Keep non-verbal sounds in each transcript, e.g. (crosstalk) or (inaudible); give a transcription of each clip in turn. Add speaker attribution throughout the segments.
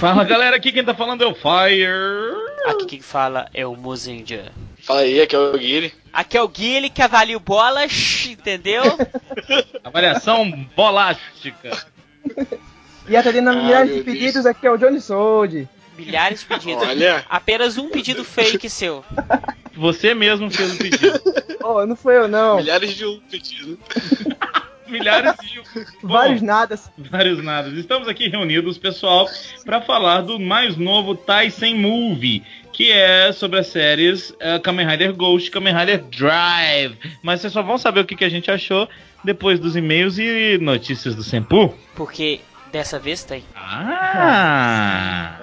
Speaker 1: Fala galera, aqui quem tá falando é o Fire.
Speaker 2: Aqui quem fala é o Mozinja.
Speaker 3: Fala aí, aqui é o Guilherme.
Speaker 2: Aqui é o Guilherme que avalia o bolas, entendeu? (laughs)
Speaker 1: Avaliação bolástica.
Speaker 4: E atendendo a
Speaker 3: Ah,
Speaker 4: milhares de
Speaker 3: Deus.
Speaker 4: pedidos, aqui é o Johnny Sold.
Speaker 2: Milhares de pedidos.
Speaker 3: Olha.
Speaker 2: Apenas um pedido fake seu.
Speaker 1: Você mesmo fez o pedido. (laughs)
Speaker 4: Oh, não foi eu não.
Speaker 3: Milhares de um pedido.
Speaker 1: Milhares de. (laughs) Bom,
Speaker 4: Vários nadas.
Speaker 1: Vários nadas. Estamos aqui reunidos, pessoal, para falar do mais novo Tyson Movie, que é sobre as séries eh, Kamen Rider Ghost e Kamen Rider Drive. Mas vocês só vão saber o que, que a gente achou depois dos e-mails e notícias do Senpu.
Speaker 2: Porque dessa vez tem.
Speaker 1: Ah!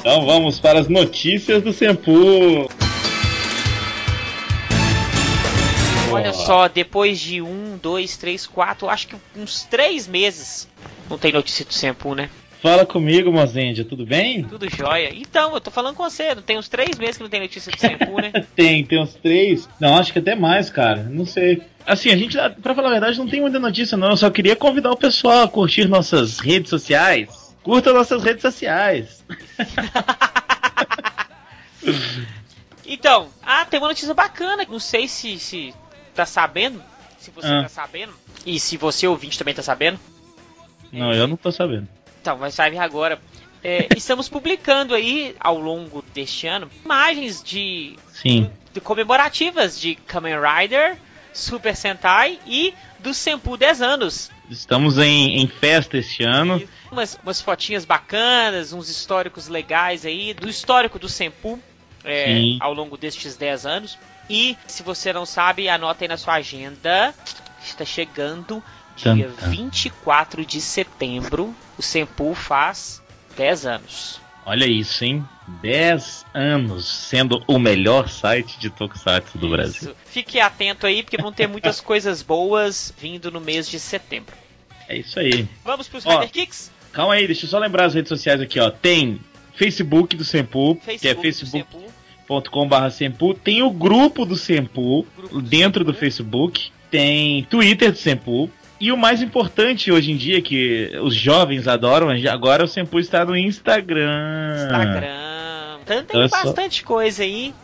Speaker 1: Então vamos para as notícias do Senpu.
Speaker 2: Olha só, depois de um, dois, três, quatro, acho que uns três meses não tem notícia do Sempu, né?
Speaker 1: Fala comigo, Mozendia, tudo bem?
Speaker 2: Tudo jóia. Então, eu tô falando com você, tem uns três meses que não tem notícia do Sempu, né? (laughs)
Speaker 1: Tem, tem uns três. Não, acho que até mais, cara. Não sei. Assim, a gente, pra falar a verdade, não tem muita notícia, não. Eu só queria convidar o pessoal a curtir nossas redes sociais. Curta nossas redes sociais. (laughs)
Speaker 2: Então, ah, tem uma notícia bacana. Não sei se, se tá sabendo. Se você
Speaker 1: Ah.
Speaker 2: tá sabendo. E se você ouvinte também tá sabendo.
Speaker 1: Não, eu não tô sabendo.
Speaker 2: Então, vai sair agora. É, (laughs) estamos publicando aí, ao longo deste ano, imagens de,
Speaker 1: Sim.
Speaker 2: de comemorativas de Kamen Rider, Super Sentai e do Senpu 10 anos.
Speaker 1: Estamos em, em festa este ano.
Speaker 2: Umas, umas fotinhas bacanas, uns históricos legais aí, do histórico do Senpu é, ao longo destes 10 anos. E, se você não sabe, anota aí na sua agenda. Está chegando dia
Speaker 1: Tum, tum.
Speaker 2: 24 de setembro. O Senpu faz 10 anos.
Speaker 1: Olha isso, hein? 10 anos sendo o melhor site de Tokusatsu do Brasil.
Speaker 2: Isso. Fique atento aí, porque vão ter muitas (laughs) coisas boas vindo no mês de setembro.
Speaker 1: É isso aí.
Speaker 2: Vamos pros
Speaker 1: Ó.
Speaker 2: Rider Kicks?
Speaker 1: Calma aí, deixa eu só lembrar as redes sociais aqui, ó. Tem Facebook do Sempu, que é
Speaker 2: Facebook
Speaker 1: facebook.com.br. Sempu. Tem o grupo do Sempu dentro do Facebook. Tem Twitter do Sempu. E o mais importante hoje em dia, que os jovens adoram, agora o Sempu está no Instagram.
Speaker 2: Instagram. Então tem
Speaker 1: Então é só-
Speaker 2: bastante coisa aí.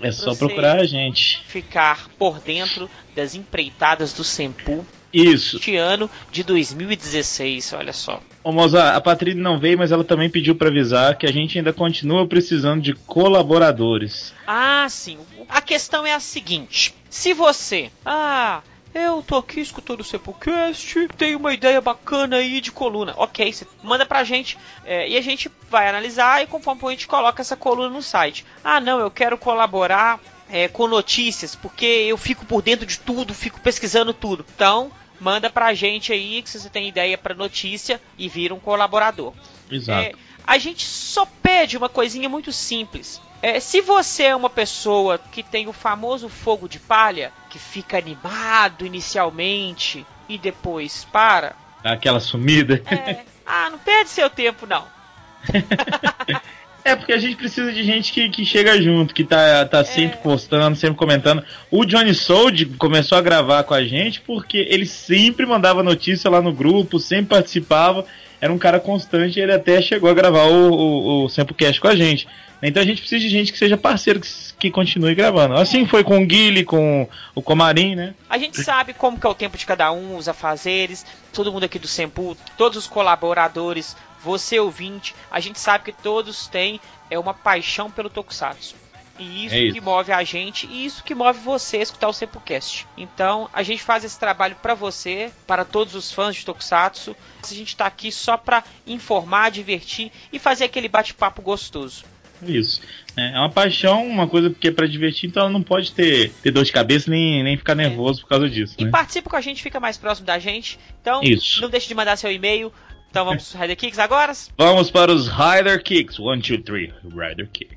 Speaker 1: É só procurar a gente.
Speaker 2: Ficar por dentro das empreitadas do Sempu
Speaker 1: Isso.
Speaker 2: este ano de 2016, olha só.
Speaker 1: Ô Moza, a Patrícia não veio, mas ela também pediu para avisar que a gente ainda continua precisando de colaboradores.
Speaker 2: Ah, sim. A questão é a seguinte: se você. Ah. Eu tô aqui escutando o Sepulcast, tem uma ideia bacana aí de coluna. Ok, você manda pra gente é, e a gente vai analisar e conforme a gente coloca essa coluna no site. Ah, não, eu quero colaborar é, com notícias, porque eu fico por dentro de tudo, fico pesquisando tudo. Então, manda pra gente aí que você tem ideia pra notícia e vira um colaborador.
Speaker 1: Exato.
Speaker 2: É, a gente só pede uma coisinha muito simples. É, se você é uma pessoa que tem o famoso fogo de palha, que fica animado inicialmente e depois para,
Speaker 1: Dá aquela sumida.
Speaker 2: é, (laughs) ah, não perde seu tempo não. (laughs)
Speaker 1: É porque a gente precisa de gente que, que chega junto, que tá, tá sempre postando, sempre comentando. O Johnny Sold começou a gravar com a gente porque ele sempre mandava notícia lá no grupo, sempre participava, era um cara constante ele até chegou a gravar o, o, o Samplecast com a gente. Então a gente precisa de gente que seja parceiro, que, que continue gravando. Assim foi com o Guile, com o Comarim, né?
Speaker 2: A gente sabe como que é o tempo de cada um, os afazeres, todo mundo aqui do Sempu, todos os colaboradores, você ouvinte, a gente sabe que todos têm é uma paixão pelo Tokusatsu. E isso,
Speaker 1: É isso.
Speaker 2: que move a gente e isso que move você a escutar o Sempocast. Então, a gente faz esse trabalho para você, para todos os fãs de Tokusatsu. A gente tá aqui só para informar, divertir e fazer aquele bate-papo gostoso.
Speaker 1: Isso. É é uma paixão, uma coisa que é pra divertir, então ela não pode ter, ter dor de cabeça nem, nem ficar nervoso por causa disso,
Speaker 2: E
Speaker 1: né?
Speaker 2: participa com a gente, fica mais próximo da gente. Então,
Speaker 1: Isso.
Speaker 2: não deixe de mandar seu e-mail. Então vamos pro Rider Kicks agora?
Speaker 1: Vamos para os Rider Kicks. One, two, three. Rider Kick.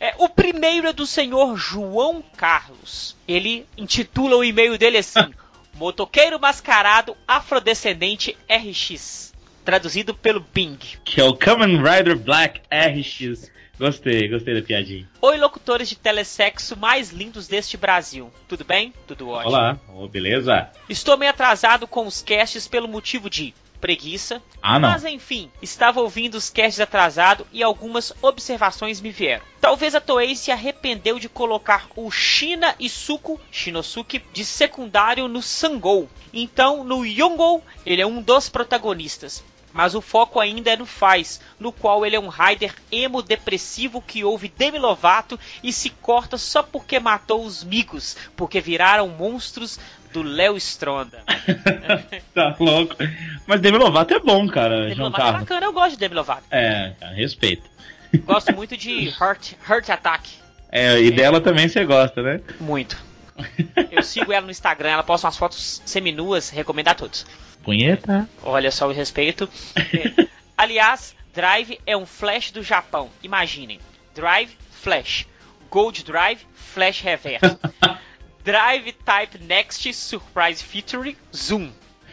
Speaker 2: É, o primeiro é do senhor João Carlos. Ele intitula o e-mail dele assim: (laughs) Motoqueiro Mascarado Afrodescendente RX. Traduzido pelo Bing.
Speaker 1: Que é o Kamen Rider Black RX Gostei, gostei da piadinha.
Speaker 2: Oi, locutores de telesexo mais lindos deste Brasil. Tudo bem? Tudo ótimo.
Speaker 1: Olá, oh, beleza?
Speaker 2: Estou meio atrasado com os casts pelo motivo de preguiça.
Speaker 1: Ah, não.
Speaker 2: Mas enfim, estava ouvindo os casts atrasado e algumas observações me vieram. Talvez a Toei se arrependeu de colocar o Shina Isuku, Shinosuke, de secundário no Sangou. Então, no Yongou, ele é um dos protagonistas. Mas o foco ainda é no Faz, no qual ele é um rider emo depressivo que ouve Demi Lovato e se corta só porque matou os migos, porque viraram monstros do Léo Stronda. (laughs)
Speaker 1: tá louco. Mas Demi Lovato é bom, cara,
Speaker 2: Demi Lovato é bacana, eu gosto de Demi Lovato.
Speaker 1: É, respeito.
Speaker 2: Gosto muito de Heart, Heart Attack.
Speaker 1: É, e dela também você gosta, né?
Speaker 2: Muito. Eu sigo ela no Instagram, ela posta umas fotos seminuas, recomendo a todos.
Speaker 1: Punheta.
Speaker 2: Olha só o respeito. (laughs) Aliás, Drive é um flash do Japão. Imaginem. Drive, flash. Gold Drive, flash reverso. (laughs) Drive Type Next Surprise Feature Zoom.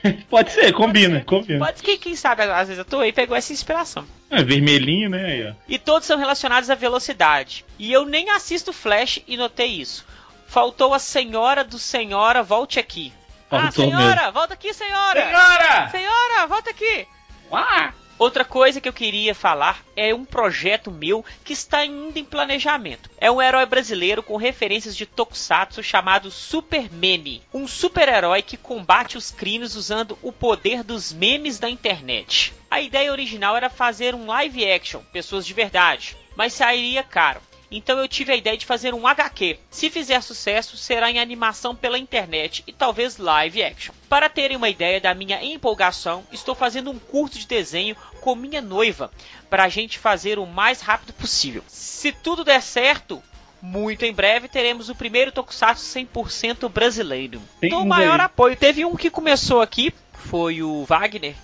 Speaker 2: (laughs)
Speaker 1: Pode ser, combina, combina.
Speaker 2: Pode que quem sabe às vezes eu tô aí pegou essa inspiração.
Speaker 1: É vermelhinho, né? Aí, ó.
Speaker 2: E todos são relacionados à velocidade. E eu nem assisto Flash e notei isso. Faltou a senhora do senhora, volte aqui. ah,
Speaker 1: Faltou
Speaker 2: senhora,
Speaker 1: mesmo.
Speaker 2: volta aqui, senhora!
Speaker 1: Senhora!
Speaker 2: Senhora, volta aqui!
Speaker 1: Ah!
Speaker 2: Outra coisa que eu queria falar é um projeto meu que está ainda em planejamento. É um herói brasileiro com referências de Tokusatsu chamado Superman. Um super-herói que combate os crimes usando o poder dos memes da internet. A ideia original era fazer um live action, pessoas de verdade, mas sairia caro. Então eu tive a ideia de fazer um HQ. Se fizer sucesso, será em animação pela internet e talvez live action. Para terem uma ideia da minha empolgação, estou fazendo um curso de desenho com minha noiva para a gente fazer o mais rápido possível. Se tudo der certo, muito em breve teremos o primeiro Tokusatsu 100% brasileiro.
Speaker 1: Tem
Speaker 2: Dou
Speaker 1: uns
Speaker 2: maior apoio. Teve um que começou aqui, foi o Wagner.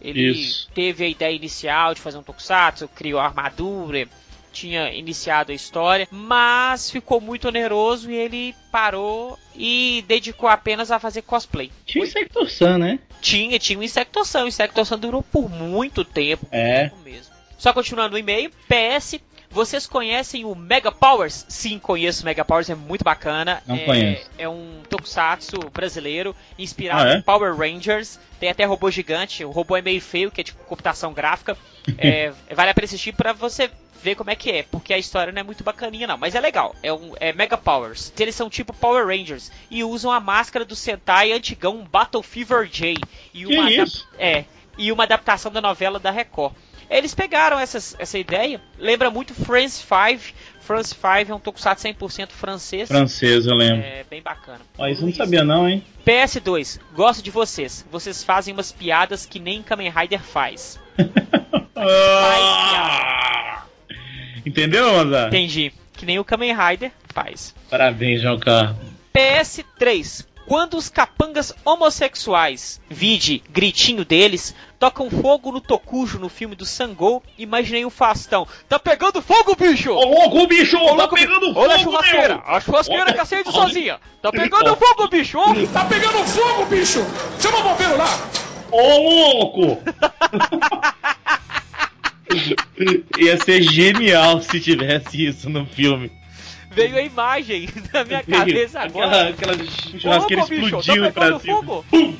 Speaker 2: Ele
Speaker 1: Isso.
Speaker 2: teve a ideia inicial de fazer um Tokusatsu, criou a armadura, tinha iniciado a história, mas ficou muito oneroso e ele parou e dedicou apenas a fazer cosplay.
Speaker 1: Tinha Insector-Sun, né?
Speaker 2: Tinha, tinha o Insectoção. O Insectoção durou por muito tempo.
Speaker 1: É.
Speaker 2: tempo mesmo. Só continuando o e-mail, PS, vocês conhecem o Mega Powers? Sim, conheço o Mega Powers, é muito bacana.
Speaker 1: Não
Speaker 2: é,
Speaker 1: conheço.
Speaker 2: É um tokusatsu brasileiro, inspirado
Speaker 1: Ah, é?
Speaker 2: em Power Rangers. Tem até robô gigante, o robô é meio feio, que é de computação gráfica. (laughs) É, vale a pena assistir pra você ver como é que é, porque a história não é muito bacaninha não, mas é legal. É um é Mega Powers. Eles são tipo Power Rangers e usam a máscara do Sentai antigão Battle Fever J e
Speaker 1: Que
Speaker 2: uma adap-
Speaker 1: isso?
Speaker 2: é, e uma adaptação da novela da Record. Eles pegaram essas- essa ideia, lembra muito France 5. France 5 é um tokusatsu 100% francês.
Speaker 1: Francês, eu lembro.
Speaker 2: É bem bacana.
Speaker 1: Ó, isso eu não sabia não, hein?
Speaker 2: PS2, gosto de vocês. Vocês fazem umas piadas que nem Kamen Rider faz. (laughs)
Speaker 1: Ah! Entendeu, Mazar?
Speaker 2: Entendi. Que nem o Kamen Rider faz.
Speaker 1: Parabéns, João Carlos.
Speaker 2: PS3. Quando os capangas homossexuais, vide gritinho deles, tocam fogo no Tokujo no filme do Sangou, imaginei o Fastão. Tá pegando fogo, bicho!
Speaker 1: Ô, louco, bicho!
Speaker 2: Ô,
Speaker 1: tá
Speaker 2: louco,
Speaker 1: pegando fogo,
Speaker 2: Olha a churrasqueira!
Speaker 1: meu!
Speaker 2: A churrasqueira que acende sozinha! Tá pegando fogo, bicho! Ô,
Speaker 5: Tá pegando fogo, bicho! Chama o bombeiro lá!
Speaker 1: Ô, louco! (laughs) Ia ser genial se tivesse isso no filme.
Speaker 2: Veio a imagem (laughs) na minha cabeça
Speaker 1: Aquela,
Speaker 2: agora.
Speaker 1: aquela churrasqueira
Speaker 2: Ô, bicho,
Speaker 1: explodiu pra cima.
Speaker 2: fogo?
Speaker 1: Pum!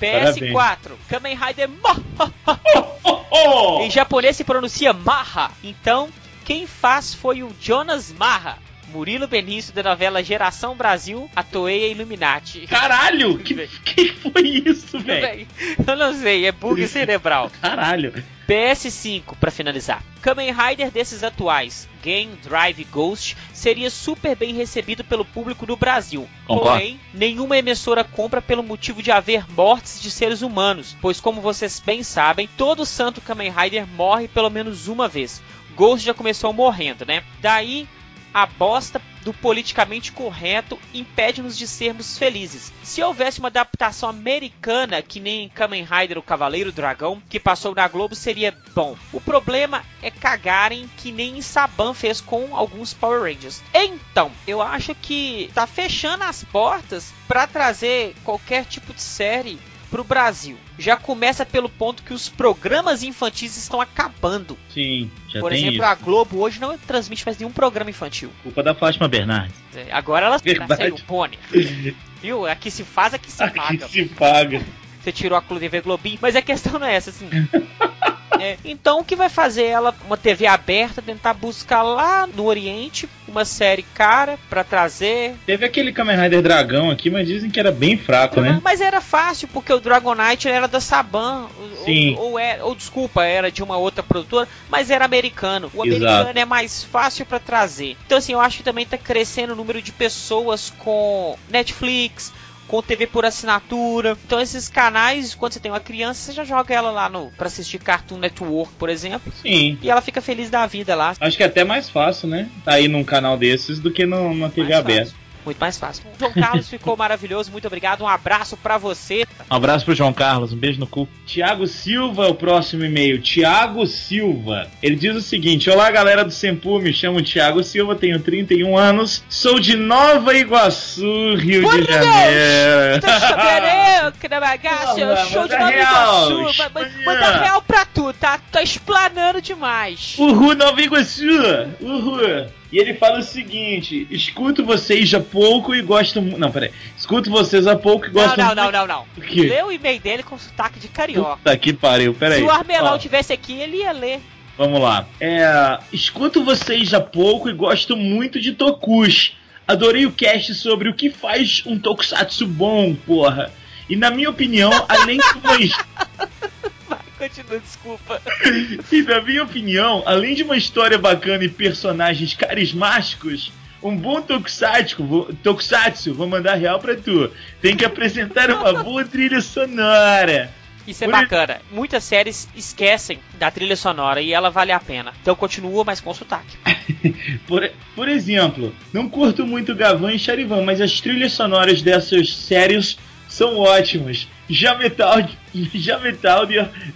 Speaker 2: PS4, Kamen Rider Maha. (laughs) Em japonês se pronuncia Maha. Então, quem faz foi o Jonas Marra. Murilo Benício da novela Geração Brasil, a Toei Illuminati.
Speaker 1: Caralho! Que, que foi isso, velho?
Speaker 2: Eu não sei, é bug cerebral.
Speaker 1: Caralho!
Speaker 2: PS5, pra finalizar. Kamen Rider desses atuais, Game Drive Ghost, seria super bem recebido pelo público no Brasil.
Speaker 1: Concordo.
Speaker 2: Porém, nenhuma emissora compra pelo motivo de haver mortes de seres humanos, pois como vocês bem sabem, todo santo Kamen Rider morre pelo menos uma vez. Ghost já começou morrendo, né? Daí a bosta do politicamente correto impede-nos de sermos felizes. Se houvesse uma adaptação americana, que nem Kamen Rider o Cavaleiro Dragão, que passou na Globo, seria bom. O problema é cagarem que nem Saban fez com alguns Power Rangers. Então, eu acho que tá fechando as portas para trazer qualquer tipo de série pro Brasil. Já começa pelo ponto que os programas infantis estão acabando.
Speaker 1: Sim, já
Speaker 2: Por
Speaker 1: tem
Speaker 2: exemplo,
Speaker 1: isso.
Speaker 2: a Globo hoje não transmite mais nenhum programa infantil.
Speaker 1: Culpa da Fátima Bernardes.
Speaker 2: É, Agora ela
Speaker 1: Verdade.
Speaker 2: saiu o pônei. (laughs) Viu? Aqui se faz, aqui se
Speaker 1: Aqui
Speaker 2: paga.
Speaker 1: se paga.
Speaker 2: Você tirou a TV Globinho, mas a questão não é essa, assim. (laughs) É, então o que vai fazer ela, uma TV aberta, tentar buscar lá no Oriente uma série cara pra trazer.
Speaker 1: Teve aquele Kamen Rider Dragão aqui, mas dizem que era bem fraco, né?
Speaker 2: Mas era fácil, porque o Dragonite era da Saban. ou-
Speaker 1: Sim.
Speaker 2: Ou, ou, era- ou, desculpa, era de uma outra produtora, mas era americano. O
Speaker 1: Exato.
Speaker 2: americano é mais fácil pra trazer. Então, assim, eu acho que também tá crescendo o número de pessoas com Netflix, com TV por assinatura. Então, esses canais, quando você tem uma criança, você já joga ela lá no para assistir Cartoon Network, por exemplo,
Speaker 1: Sim.
Speaker 2: e ela fica feliz da vida lá.
Speaker 1: Acho que é até mais fácil, né? Tá aí num canal desses do que numa TV
Speaker 2: Mais
Speaker 1: aberta.
Speaker 2: fácil. Muito mais fácil. João Carlos ficou maravilhoso, muito obrigado. Um abraço pra você.
Speaker 1: Um abraço pro João Carlos, um beijo no cu. Tiago Silva é o próximo e-mail. Tiago Silva. Ele diz o seguinte: Olá, galera do Sempu, me chamo Tiago Silva, tenho 31 anos, sou de Nova Iguaçu, Rio
Speaker 2: Por
Speaker 1: de
Speaker 2: Deus!
Speaker 1: Janeiro.
Speaker 2: Tô que na bagaça,
Speaker 1: Porra,
Speaker 2: show de
Speaker 1: manda
Speaker 2: Nova
Speaker 1: real,
Speaker 2: Iguaçu.
Speaker 1: Espanha.
Speaker 2: Manda real pra tu, tá? Tô explanando demais.
Speaker 1: Uhul, Nova Iguaçu! Uhul! E ele fala o seguinte: escuto vocês há pouco e gosto muito. Não, peraí. Escuto vocês há pouco e
Speaker 2: Não,
Speaker 1: gosto
Speaker 2: não,
Speaker 1: muito.
Speaker 2: não, não, não.
Speaker 1: O quê?
Speaker 2: Lê o e-mail dele com sotaque de carioca.
Speaker 1: Puta que pariu, peraí.
Speaker 2: Se o Armelau
Speaker 1: Ó.
Speaker 2: tivesse aqui, ele ia ler.
Speaker 1: Vamos lá. É, escuto vocês há pouco e gosto muito de Tokus. Adorei o cast sobre o que faz um Tokusatsu bom, porra. E na minha opinião, além
Speaker 2: Vai, continua, desculpa. (laughs)
Speaker 1: e na minha opinião, além de uma história bacana e personagens carismáticos, um bom Tokusatsu, vou, Tokusatsu, vou mandar real pra tu. Tem que apresentar uma boa trilha sonora.
Speaker 2: Isso é
Speaker 1: Por-
Speaker 2: bacana. Muitas séries esquecem da trilha sonora e ela vale a pena. Então continua, mas com sotaque. (laughs)
Speaker 1: Por, por exemplo, não curto muito Gavan e Charivan, mas as trilhas sonoras dessas séries são ótimas. Já Metal, (laughs) já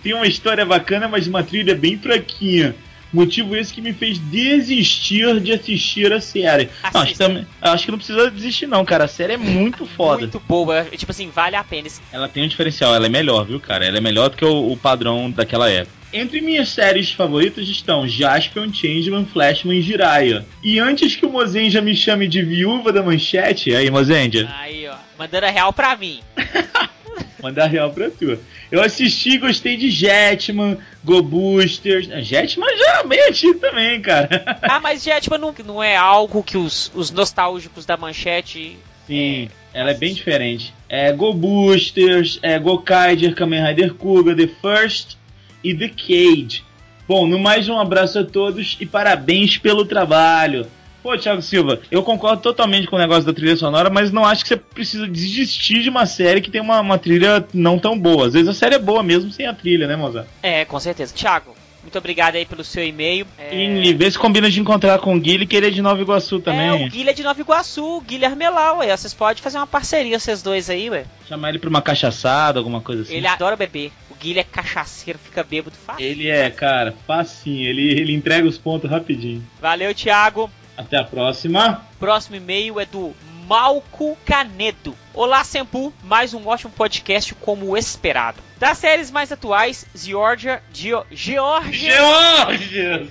Speaker 1: tem uma história bacana, mas uma trilha bem fraquinha. Motivo esse que me fez desistir de assistir a série. Não, acho, também- acho que não precisa desistir não, cara. A série é muito foda.
Speaker 2: Muito boa. Tipo assim, vale a pena.
Speaker 1: Ela tem um diferencial, ela é melhor, viu, cara? Ela é melhor do que o, o padrão daquela época. Entre minhas séries favoritas estão Jaspion, Changeman, Flashman e Jiraiya. E antes que o Mozenja me chame de viúva da manchete, aí, Mozenja,
Speaker 2: Aí, ó. Mandando a real pra mim. (laughs)
Speaker 1: mandar real pra tu. Eu assisti e gostei de Jetman, Go Boosters. Ah, Jetman já é meio antigo também, cara.
Speaker 2: Ah, mas Jetman não, não é algo que os, os nostálgicos da manchete.
Speaker 1: Sim, ela é bem diferente. É Go Boosters, é Gokaiger, Kamen Rider Kuga, The First e The Cage. Bom, no mais um abraço a todos e parabéns pelo trabalho. Pô, Thiago Silva, eu concordo totalmente com o negócio da trilha sonora, mas não acho que você precisa desistir de uma série que tem uma, uma trilha não tão boa. Às vezes a série é boa mesmo sem a trilha, né, Mozart?
Speaker 2: É, com certeza. Thiago, muito obrigado aí pelo seu e-mail. É...
Speaker 1: E vê se combina de encontrar com o Guilherme, que ele é de Nova Iguaçu
Speaker 2: É,
Speaker 1: também.
Speaker 2: o Guilherme é de Nova Iguaçu, o Guilherme Melau, ué. Vocês podem fazer uma parceria, vocês dois aí, ué.
Speaker 1: Chamar ele pra uma cachaçada, alguma coisa assim.
Speaker 2: Ele adora beber. O Guilherme é cachaceiro, fica bêbado fácil.
Speaker 1: Ele é, cara, facinho. Ele, ele entrega os pontos rapidinho.
Speaker 2: Valeu, Thiago.
Speaker 1: Até a próxima.
Speaker 2: Próximo e-mail é do Malco Canedo. Olá, Sempu. Mais um ótimo podcast como esperado. Das séries mais atuais, Georgia... Geo, Georgia...
Speaker 1: Georgias!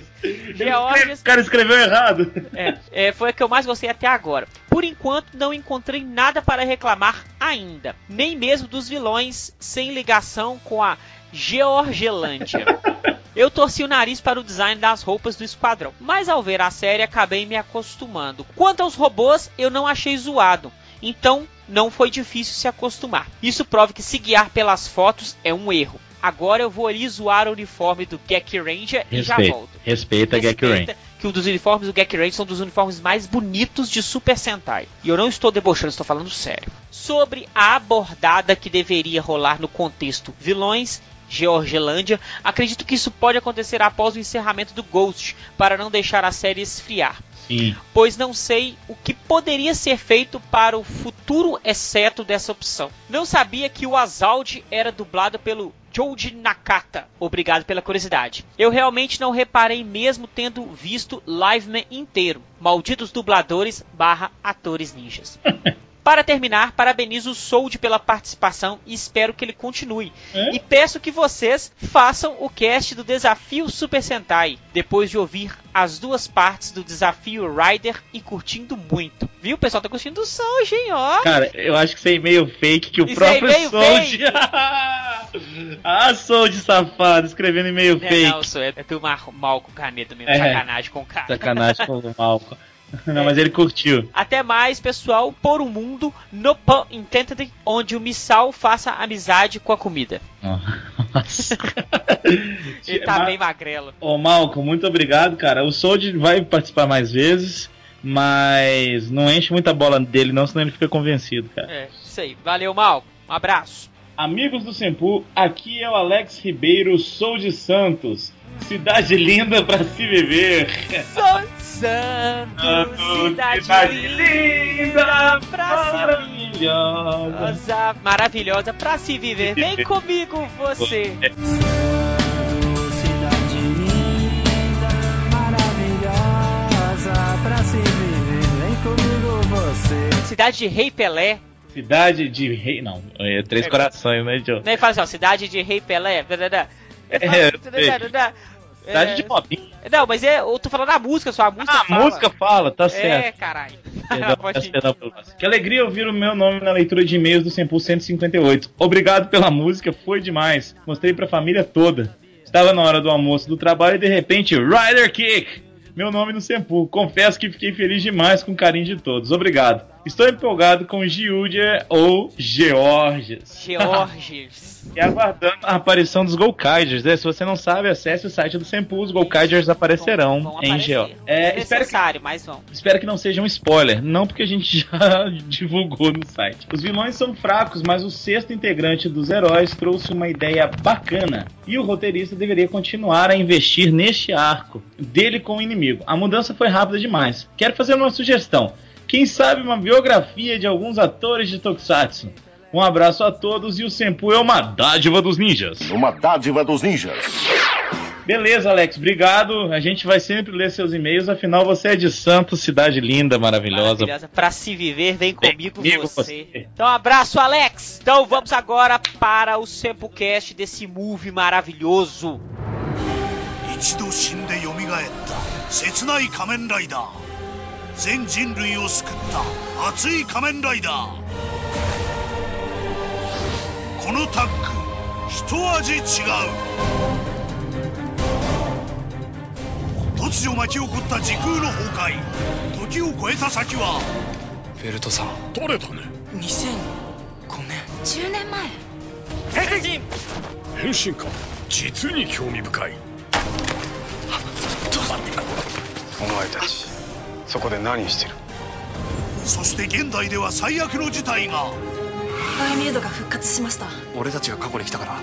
Speaker 2: Georgias-
Speaker 1: O cara escreveu errado.
Speaker 2: É, é, foi a que eu mais gostei até agora. Por enquanto, não encontrei nada para reclamar ainda. Nem mesmo dos vilões sem ligação com a Georgelândia. Eu torci o nariz para o design das roupas do esquadrão, mas ao ver a série acabei me acostumando. Quanto aos robôs, eu não achei zoado, então não foi difícil se acostumar. Isso prova que se guiar pelas fotos é um erro. Agora eu vou ali zoar o uniforme do Gek Ranger e já
Speaker 1: Respeita,
Speaker 2: volto.
Speaker 1: respeita a Gek.
Speaker 2: Respeita que um dos uniformes do Gek Ranger são dos uniformes mais bonitos de Super Sentai. E eu não estou debochando, estou falando sério. Sobre a abordada que deveria rolar no contexto vilões Georgelândia, acredito que isso pode acontecer após o encerramento do Ghost, para não deixar a série esfriar.
Speaker 1: Sim.
Speaker 2: Pois não sei o que poderia ser feito para o futuro exceto dessa opção. Não sabia que o Azaldi era dublado pelo Joji Nakata. Obrigado pela curiosidade. Eu realmente não reparei mesmo tendo visto Liveman inteiro. Malditos dubladores barra atores ninjas. (laughs) Para terminar, parabenizo o Sold pela participação e espero que ele continue.
Speaker 1: É?
Speaker 2: E peço que vocês façam o cast do Desafio Super Sentai, depois de ouvir as duas partes do Desafio Rider e curtindo muito. Viu? O pessoal tá curtindo o Sold, hein, ó.
Speaker 1: Cara, eu acho que isso é e-mail fake que o
Speaker 2: Isso é
Speaker 1: próprio
Speaker 2: e-mail
Speaker 1: Sold. ah, Sold safado, escrevendo e-mail
Speaker 2: É,
Speaker 1: fake.
Speaker 2: não, sou, é, é tu mar, mal com caneta mesmo,
Speaker 1: É.
Speaker 2: sacanagem com o cara.
Speaker 1: Sacanagem com o Malco. (laughs) (laughs) Não, mas ele curtiu.
Speaker 2: Até mais, pessoal, por um mundo no pun intended, onde o Missal faça amizade com a comida.
Speaker 1: Nossa. (laughs)
Speaker 2: Ele tá
Speaker 1: Ma-
Speaker 2: bem magrelo.
Speaker 1: Ô, Malco, muito obrigado, cara. O Sold vai participar mais vezes, mas não enche muita bola dele, não, senão ele fica convencido, cara.
Speaker 2: É, isso aí. Valeu, Mal. Um abraço.
Speaker 1: Amigos do Sempu, aqui é o Alex Ribeiro, sou de Santos. Cidade linda pra se viver.
Speaker 2: Sou Santos, cidade, linda pra se
Speaker 1: maravilhosa.
Speaker 2: Maravilhosa, pra se viver. Vem (laughs) comigo, você.
Speaker 6: Cidade linda, maravilhosa pra se viver. Vem comigo você.
Speaker 2: Cidade de Rei Pelé.
Speaker 1: Cidade de rei. Não, é três
Speaker 2: É.
Speaker 1: corações, né, Joe?
Speaker 2: Né? Fala assim, ó, cidade de Rei Pelé. dadadá.
Speaker 1: É,
Speaker 2: Fala,
Speaker 1: eu
Speaker 2: dadadá.
Speaker 1: Cidade
Speaker 2: É,
Speaker 1: de Robinho.
Speaker 2: Não, mas é, eu tô falando da música só, a música
Speaker 1: Ah, a
Speaker 2: fala.
Speaker 1: música fala, tá certo.
Speaker 2: É, caralho. (laughs)
Speaker 1: Que alegria ouvir o meu nome na leitura de e-mails do Sempu 158. Obrigado pela música, foi demais. Mostrei pra família toda. Estava na hora do almoço do trabalho e de repente, Rider Kick! Meu nome no Sempu. Confesso que fiquei feliz demais com o carinho de todos. Obrigado. Estou empolgado com Giudia ou Georges.
Speaker 2: Georges. (laughs)
Speaker 1: E aguardando a aparição dos Golkaiders. né? Se você não sabe, acesse o site do Sempu. Os Golkaiders aparecerão
Speaker 2: Vão- vão
Speaker 1: em
Speaker 2: aparecer.
Speaker 1: Geo. É, espero que
Speaker 2: Necessário, mas vão.
Speaker 1: Espero que não seja um spoiler, não porque a gente (laughs) já divulgou no site. Os vilões são fracos, mas o sexto integrante dos heróis trouxe uma ideia bacana. E o roteirista deveria continuar a investir neste arco dele com o inimigo. A mudança foi rápida demais. Quero fazer uma sugestão. Quem sabe uma biografia de alguns atores de Tokusatsu? Um abraço a todos e o Senpu é uma dádiva dos ninjas.
Speaker 7: Uma dádiva dos ninjas.
Speaker 1: Beleza, Alex, obrigado. A gente vai sempre ler seus e-mails, afinal você é de Santos, cidade linda, maravilhosa.
Speaker 2: Maravilhosa. Pra se viver, vem
Speaker 1: Vem
Speaker 2: comigo,
Speaker 1: comigo
Speaker 2: você.
Speaker 1: você.
Speaker 2: Então, um abraço, Alex. Então, vamos agora para o Sempocast desse movie maravilhoso.
Speaker 8: 一度死んで蘇った切ない仮面ライダー 全人類を救った熱い仮面ライダー。このタッグ一味違う。突如巻き起こった時空の崩壊。時を超えた先は
Speaker 5: フェルトさん。取れたね
Speaker 6: 2005年。
Speaker 9: 10年前。
Speaker 5: 変身か。実に興味深い。お前たちそこで何してる？
Speaker 8: そして現代では最悪の事態が。
Speaker 9: バイミルドが復活しました。
Speaker 10: 俺たちが過去に来たから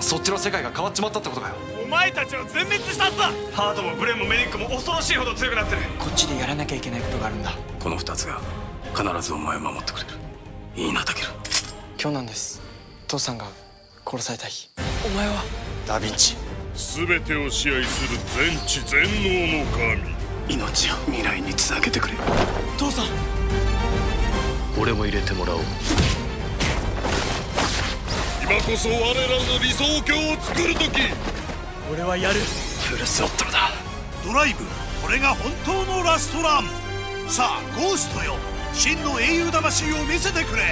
Speaker 10: そっちの世界が変わっちまったってことかよ。
Speaker 8: お前たちを全滅したんだ。
Speaker 10: ハートもブレンもメリックも恐ろしいほど強くなってる。
Speaker 6: こっちでやらなきゃいけないことがあるんだ。
Speaker 5: この二つが必ずお前を守ってくれる。いいなタケル。
Speaker 6: 今日なんです。父さんが殺された日。お前は？
Speaker 10: ダヴィンチ。
Speaker 5: 全てを支配する全知全能の神命を未来につなげてくれ。
Speaker 6: 父さん。
Speaker 5: 俺も入れてもらおう。今こそ我らの理想郷を作る時。
Speaker 6: 俺はやる。
Speaker 5: フルスロットルだ。
Speaker 8: ドライブ。これが本当のラストラン。さあゴーストよ。真の英雄魂を見せてくれ。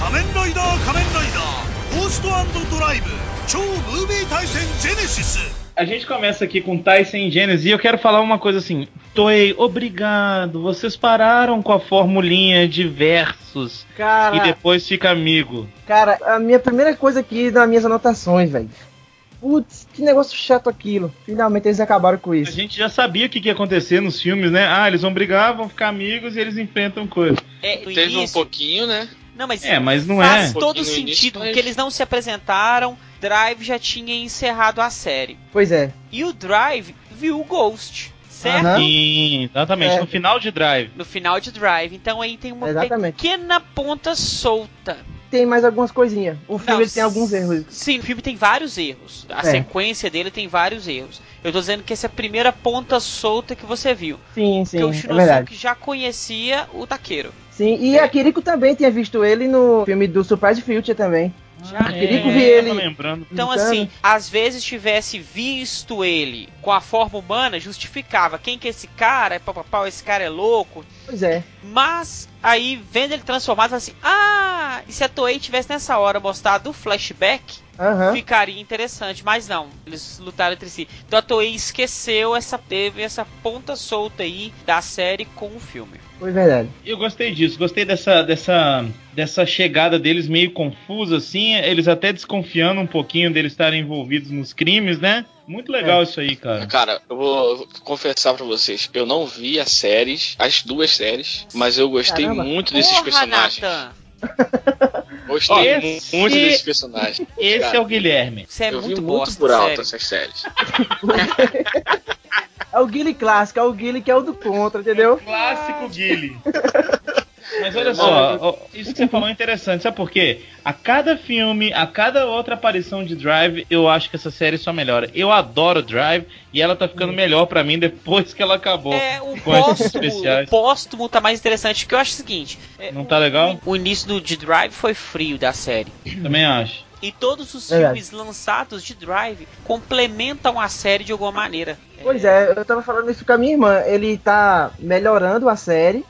Speaker 8: 仮面ライダー仮面ライダー。ゴーストドライブ。超ムービー対戦ジェネシス
Speaker 1: A gente começa aqui com Tyson Genesis e eu quero falar uma coisa assim. Toei, obrigado. Vocês pararam com a formulinha de versos
Speaker 4: Cara,
Speaker 1: e depois fica amigo.
Speaker 4: cara, a minha primeira coisa aqui nas minhas anotações, velho. Putz, que negócio chato aquilo. Finalmente eles acabaram com
Speaker 1: A
Speaker 4: isso.
Speaker 1: gente já sabia o que que ia acontecer nos filmes, né? Ah, eles vão brigar, vão ficar amigos e eles enfrentam coisa.
Speaker 2: É,
Speaker 3: Teve um pouquinho, né?
Speaker 2: Não, mas
Speaker 1: É, mas não
Speaker 2: faz
Speaker 1: é.
Speaker 2: todo
Speaker 3: Um
Speaker 2: sentido,
Speaker 3: início, mas-
Speaker 2: porque eles não se apresentaram. Drive já tinha encerrado a série.
Speaker 4: Pois é.
Speaker 2: E o Drive viu o Ghost, certo?
Speaker 4: Aham.
Speaker 1: Sim, exatamente.
Speaker 4: É.
Speaker 1: No final de Drive.
Speaker 2: No final de Drive. Então aí tem uma
Speaker 4: Exatamente.
Speaker 2: pequena ponta solta.
Speaker 4: tem mais algumas coisinhas. O filme
Speaker 2: Não,
Speaker 4: tem alguns erros.
Speaker 2: Sim, o filme tem vários erros. A
Speaker 4: É.
Speaker 2: sequência dele tem vários erros. Eu tô dizendo que essa é a primeira ponta solta que você viu.
Speaker 4: Sim, sim,
Speaker 2: Porque o
Speaker 4: é
Speaker 2: Shinosuke
Speaker 4: verdade.
Speaker 2: já conhecia o Taqueiro.
Speaker 4: Sim, e a Kiriko também tinha visto ele no filme do Surprise Future também.
Speaker 2: Já
Speaker 4: A Kiriko
Speaker 1: É,
Speaker 4: vi ele.
Speaker 1: lembrando.
Speaker 2: Então,
Speaker 4: Então-
Speaker 2: assim, às vezes tivesse visto ele com a forma humana, justificava quem que é esse cara, é papapau, esse cara é louco.
Speaker 4: Pois é.
Speaker 2: Mas aí, vendo ele transformado, fala assim: Ah, e se a Toei tivesse nessa hora mostrado o flashback, ficaria interessante. Mas não, eles lutaram entre si. Então a Toei esqueceu essa, teve essa ponta solta aí da série com o filme.
Speaker 4: Foi verdade.
Speaker 1: Eu gostei disso, gostei dessa, dessa, dessa chegada deles meio confusa, assim, eles até desconfiando um pouquinho deles estarem envolvidos nos crimes, né? Muito legal isso aí, cara.
Speaker 3: Cara, eu vou confessar pra vocês, eu não vi as séries, as duas séries, mas eu gostei
Speaker 4: Caramba.
Speaker 3: muito desses
Speaker 2: Porra,
Speaker 3: personagens.
Speaker 2: Nathan,
Speaker 3: Gostei
Speaker 1: Esse-
Speaker 3: mu- muito desses personagens.
Speaker 1: Esse
Speaker 3: Cara,
Speaker 1: é o Guilherme.
Speaker 2: você é
Speaker 3: eu vi
Speaker 2: muito
Speaker 3: muito
Speaker 2: bosta,
Speaker 3: por alto
Speaker 2: sério.
Speaker 3: essas séries. (laughs)
Speaker 4: É o Guile clássico, é o Guile que é o do contra, entendeu?
Speaker 1: Clássico Guile. (laughs) Mas olha só, ó, isso que você falou é interessante, sabe por quê? A cada filme, a cada outra aparição de Drive, eu acho que essa série só melhora. Eu adoro Drive e ela tá ficando melhor pra mim depois que ela acabou.
Speaker 2: É, o
Speaker 1: com esses
Speaker 2: póstumo,
Speaker 1: especiais.
Speaker 2: o póstumo tá mais interessante, porque eu acho o seguinte: é,
Speaker 1: Não tá legal?
Speaker 2: o início do, de Drive foi frio da série.
Speaker 1: Também acho.
Speaker 2: E todos os
Speaker 4: Verdade.
Speaker 2: filmes lançados de Drive complementam a série de alguma maneira.
Speaker 4: Pois é, eu tava falando isso com a minha irmã. Ele tá melhorando a série,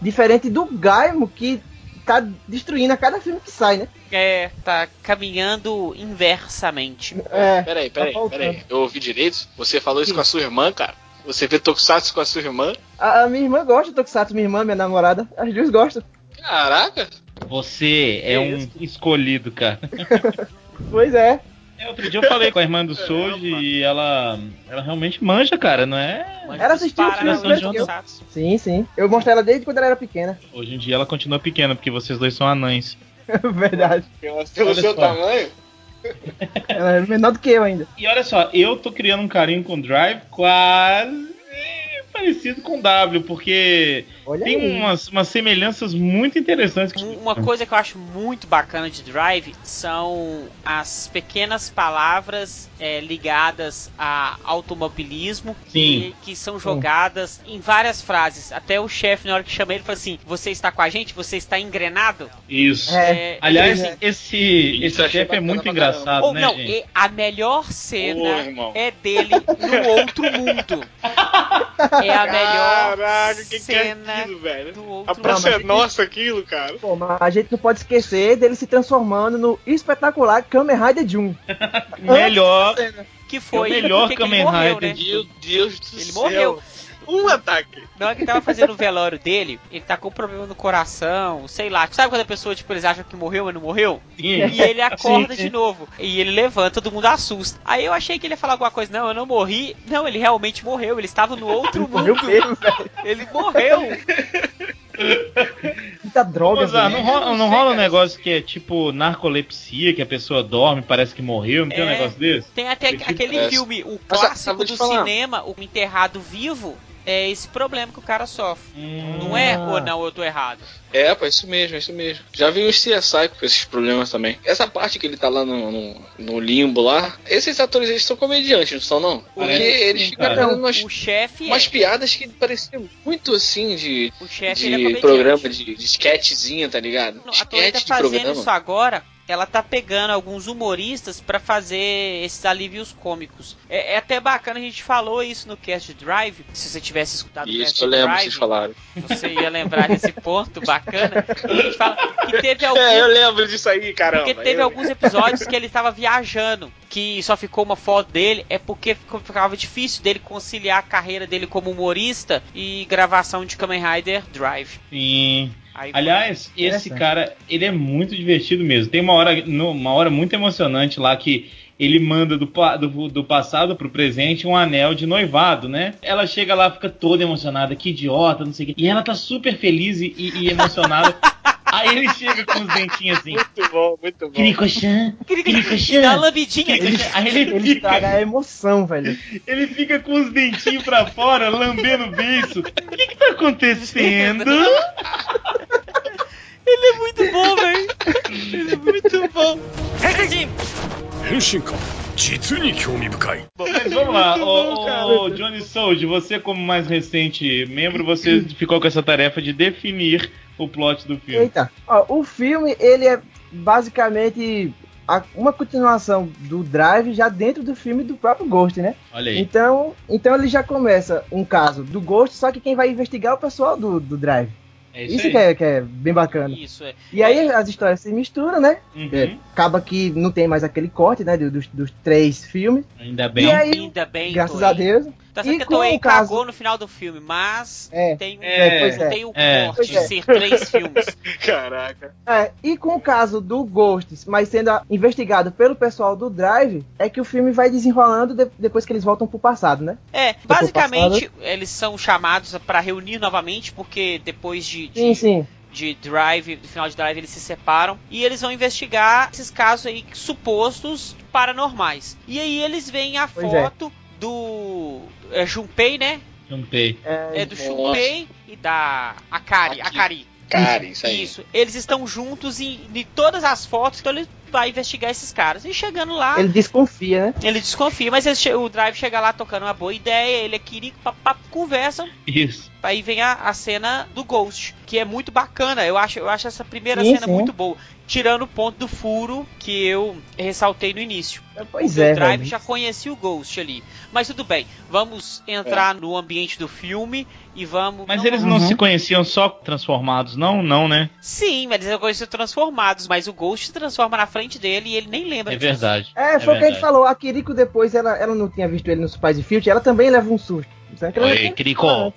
Speaker 4: diferente do Gaimo, que tá destruindo a cada filme que sai, né?
Speaker 2: É, tá caminhando inversamente.
Speaker 4: É.
Speaker 3: Peraí,
Speaker 4: tá
Speaker 3: peraí,
Speaker 4: faltando.
Speaker 3: peraí. Eu ouvi direito? Você falou isso com a sua irmã, cara? Você vê Tokusatsu com a sua irmã?
Speaker 4: A, a minha irmã gosta do Tokusatsu, minha irmã, minha namorada. As duas gostam.
Speaker 3: Caraca!
Speaker 1: Você é um escolhido, cara. (laughs)
Speaker 4: Pois é.
Speaker 1: É, outro dia eu falei com a irmã do (laughs) Soji e ela, ela realmente manja, cara, não é?
Speaker 4: Ela assistiu o filme
Speaker 1: de
Speaker 4: que eu. Sim, sim. Eu mostrei ela desde quando ela era pequena.
Speaker 1: Hoje em dia ela continua pequena, porque vocês dois são anões. (laughs)
Speaker 4: Verdade.
Speaker 3: Pelo
Speaker 1: Olha
Speaker 3: seu
Speaker 1: só.
Speaker 3: tamanho?
Speaker 4: Ela é menor do que eu ainda.
Speaker 1: E olha só, eu tô criando um carinho com o Drive quase parecido com o W, porque
Speaker 4: Olha
Speaker 1: tem
Speaker 4: aí.
Speaker 1: umas, umas semelhanças muito interessantes. que-
Speaker 2: Um- Uma coisa que eu acho muito bacana de Drive são as pequenas palavras é, ligadas a automobilismo
Speaker 1: Sim.
Speaker 2: que, que são jogadas em várias frases. Até o chefe, na hora que chama ele, fala assim: Você está com a gente? Você está engrenado?
Speaker 1: Isso.
Speaker 4: É.
Speaker 1: Aliás,
Speaker 4: É.
Speaker 1: esse, esse chefe é muito engraçado,
Speaker 2: Ou
Speaker 1: né,
Speaker 2: não,
Speaker 1: gente?
Speaker 2: e a melhor cena é dele no outro mundo. (laughs) É a melhor
Speaker 3: Caraca, que que é
Speaker 2: cena
Speaker 3: aquilo, velho?
Speaker 2: do
Speaker 3: A praça é nossa aquilo, cara.
Speaker 4: Pô, mas a gente não pode esquecer dele se transformando no espetacular Kamen Rider Jun. (laughs)
Speaker 1: Melhor.
Speaker 2: Que foi
Speaker 1: o melhor
Speaker 2: ele
Speaker 1: Kamen Rider
Speaker 2: né?
Speaker 1: de-
Speaker 3: Meu Deus do
Speaker 2: Ele
Speaker 3: céu.
Speaker 2: morreu.
Speaker 3: Um ataque.
Speaker 2: Na hora que ele tava fazendo o velório dele, ele tá com problema no coração, sei lá. Sabe quando a pessoa, tipo, eles acham que morreu, mas não morreu?
Speaker 1: Sim.
Speaker 2: E ele acorda (laughs)
Speaker 4: Sim,
Speaker 2: de
Speaker 4: sim.
Speaker 2: novo. E ele levanta, todo mundo assusta. Aí eu achei que ele ia falar alguma coisa. Não, eu não morri. Não, ele realmente morreu. Ele estava no outro
Speaker 4: Morreu
Speaker 2: mundo.
Speaker 4: mesmo, velho.
Speaker 2: Ele morreu.
Speaker 4: Muita droga, velho.
Speaker 1: não rola, não rola um negócio que é tipo narcolepsia, que a pessoa dorme, parece que morreu, não tem um
Speaker 2: É.
Speaker 1: negócio desse?
Speaker 2: Tem até aquele
Speaker 3: é,
Speaker 2: filme, o
Speaker 3: mas,
Speaker 2: clássico do
Speaker 3: falar.
Speaker 2: cinema, o enterrado vivo. É esse problema que o cara sofre.
Speaker 1: Hum.
Speaker 2: Não é ou não, eu tô errado.
Speaker 3: É, pô, é isso mesmo, é isso mesmo. Já vi os CSI com esses problemas também. Essa parte que ele tá lá no, no, no limbo lá, esses atores eles são comediantes, não são não? Porque
Speaker 1: Parece
Speaker 3: eles
Speaker 1: sim, cara.
Speaker 3: fazendo umas,
Speaker 2: O chefe é.
Speaker 3: umas piadas que pareciam muito assim de,
Speaker 2: O chefe ele é
Speaker 3: de
Speaker 2: comediante.
Speaker 3: programa de, de sketchzinha, tá ligado?
Speaker 2: Não, a tá
Speaker 3: Sketch de
Speaker 2: fazendo
Speaker 3: programa.
Speaker 2: isso agora. Ela tá pegando alguns humoristas pra fazer esses alívios cômicos. É, é até bacana, a gente falou isso no cast Drive. Se você tivesse escutado o cast
Speaker 3: Isso, eu lembro
Speaker 2: Drive,
Speaker 3: vocês falaram.
Speaker 2: você ia lembrar desse ponto bacana. A gente fala que teve alguns (laughs)
Speaker 3: É, eu lembro disso aí, caramba.
Speaker 2: Porque teve
Speaker 3: eu-
Speaker 2: alguns episódios que ele tava viajando, que só ficou uma foto dele, é porque ficou- ficava difícil dele conciliar a carreira dele como humorista e gravação de Kamen Rider Drive.
Speaker 1: Sim.
Speaker 2: Aí,
Speaker 1: Aliás, esse cara, ele é muito divertido mesmo. Tem uma hora, uma hora muito emocionante lá que ele manda do, do, do passado pro presente um anel de noivado, né? Ela chega lá, fica toda emocionada, que idiota, não sei o quê. E ela tá super feliz e- e emocionada. (laughs) Aí ele chega com os dentinhos assim.
Speaker 3: Muito bom, muito bom.
Speaker 2: Que
Speaker 1: Kiriko-chan.
Speaker 2: dá uma lambidinha.
Speaker 1: Kiriko-chan. Aí ele
Speaker 4: Ele
Speaker 1: fica,
Speaker 4: estraga a emoção, velho.
Speaker 1: ele fica com os dentinhos pra fora, lambendo o beiço. O que que tá acontecendo? (laughs)
Speaker 2: Ele é muito bom, velho. Ele
Speaker 5: é muito bom. Bom,
Speaker 1: mas é vamos lá, o, o Johnny Sold, você como mais recente membro, você ficou com essa tarefa de definir o plot do filme.
Speaker 4: Eita, Ó, o filme ele é basicamente a- uma continuação do Drive já dentro do filme do próprio Ghost, né?
Speaker 1: Olha aí.
Speaker 4: Então, então ele já começa um caso do Ghost, só que quem vai investigar é o pessoal do, do Drive.
Speaker 1: É
Speaker 4: Isso,
Speaker 1: aí.
Speaker 4: que, é, que é bem bacana.
Speaker 2: Isso, é.
Speaker 4: E aí as histórias se misturam, né?
Speaker 1: Uhum.
Speaker 4: É, acaba que não tem mais aquele corte, né? do- Dos, dos três filmes.
Speaker 1: Ainda bem.
Speaker 4: Aí,
Speaker 2: Ainda bem,
Speaker 4: graças a Deus.
Speaker 2: Tá certo
Speaker 4: E
Speaker 2: que a
Speaker 4: com
Speaker 2: Toei
Speaker 4: o caso-
Speaker 2: cagou no final do filme, mas
Speaker 4: É,
Speaker 2: tem, um-
Speaker 1: É,
Speaker 4: pois é.
Speaker 2: tem o
Speaker 1: É.
Speaker 2: corte de
Speaker 4: é.
Speaker 2: ser três (laughs) filmes.
Speaker 3: Caraca.
Speaker 4: É, e com o caso do Ghosts, mas sendo investigado pelo pessoal do Drive, é que o filme vai desenrolando de- depois que eles voltam pro passado, né?
Speaker 2: É, basicamente eles são chamados pra reunir novamente, porque depois de, de,
Speaker 4: Sim, sim.
Speaker 2: de Drive, do final de Drive, eles se separam e eles vão investigar esses casos aí supostos paranormais. E aí eles veem a
Speaker 4: Pois é.
Speaker 2: Do é, Junpei, né?
Speaker 1: Juntei.
Speaker 2: É do
Speaker 3: Nossa.
Speaker 2: Junpei e da Akari,
Speaker 3: Aqui.
Speaker 2: Akari.
Speaker 3: Cara, isso aí.
Speaker 2: Isso. Eles estão juntos em, em todas as fotos, então ele vai investigar esses caras. E chegando lá,
Speaker 4: Ele desconfia, né?
Speaker 2: ele desconfia, mas che- o Drive chega lá tocando uma boa ideia, ele é Kiriko, papá, conversam.
Speaker 1: Isso.
Speaker 2: Aí vem a, a cena do Ghost, que é muito bacana. Eu acho, eu acho essa primeira
Speaker 4: Sim,
Speaker 2: cena
Speaker 4: sim.
Speaker 2: muito boa. Tirando o ponto do furo que eu ressaltei no início.
Speaker 4: Pois
Speaker 2: Porque
Speaker 4: é,
Speaker 2: o Drive
Speaker 4: velho.
Speaker 2: já conhecia o Ghost ali. Mas tudo bem, vamos entrar no ambiente do filme e vamos.
Speaker 1: Mas
Speaker 2: não
Speaker 1: eles não se conheciam só transformados, não? Não, né?
Speaker 2: Sim, mas eles já conheciam transformados, mas o Ghost se transforma na frente dele e ele nem lembra
Speaker 1: É
Speaker 2: disso.
Speaker 1: verdade.
Speaker 4: É, foi o que a gente falou. A Kiriko depois, ela, ela não tinha visto ele no Surprise Field, ela também leva um susto. Só que ela
Speaker 1: Oi, Kiriko.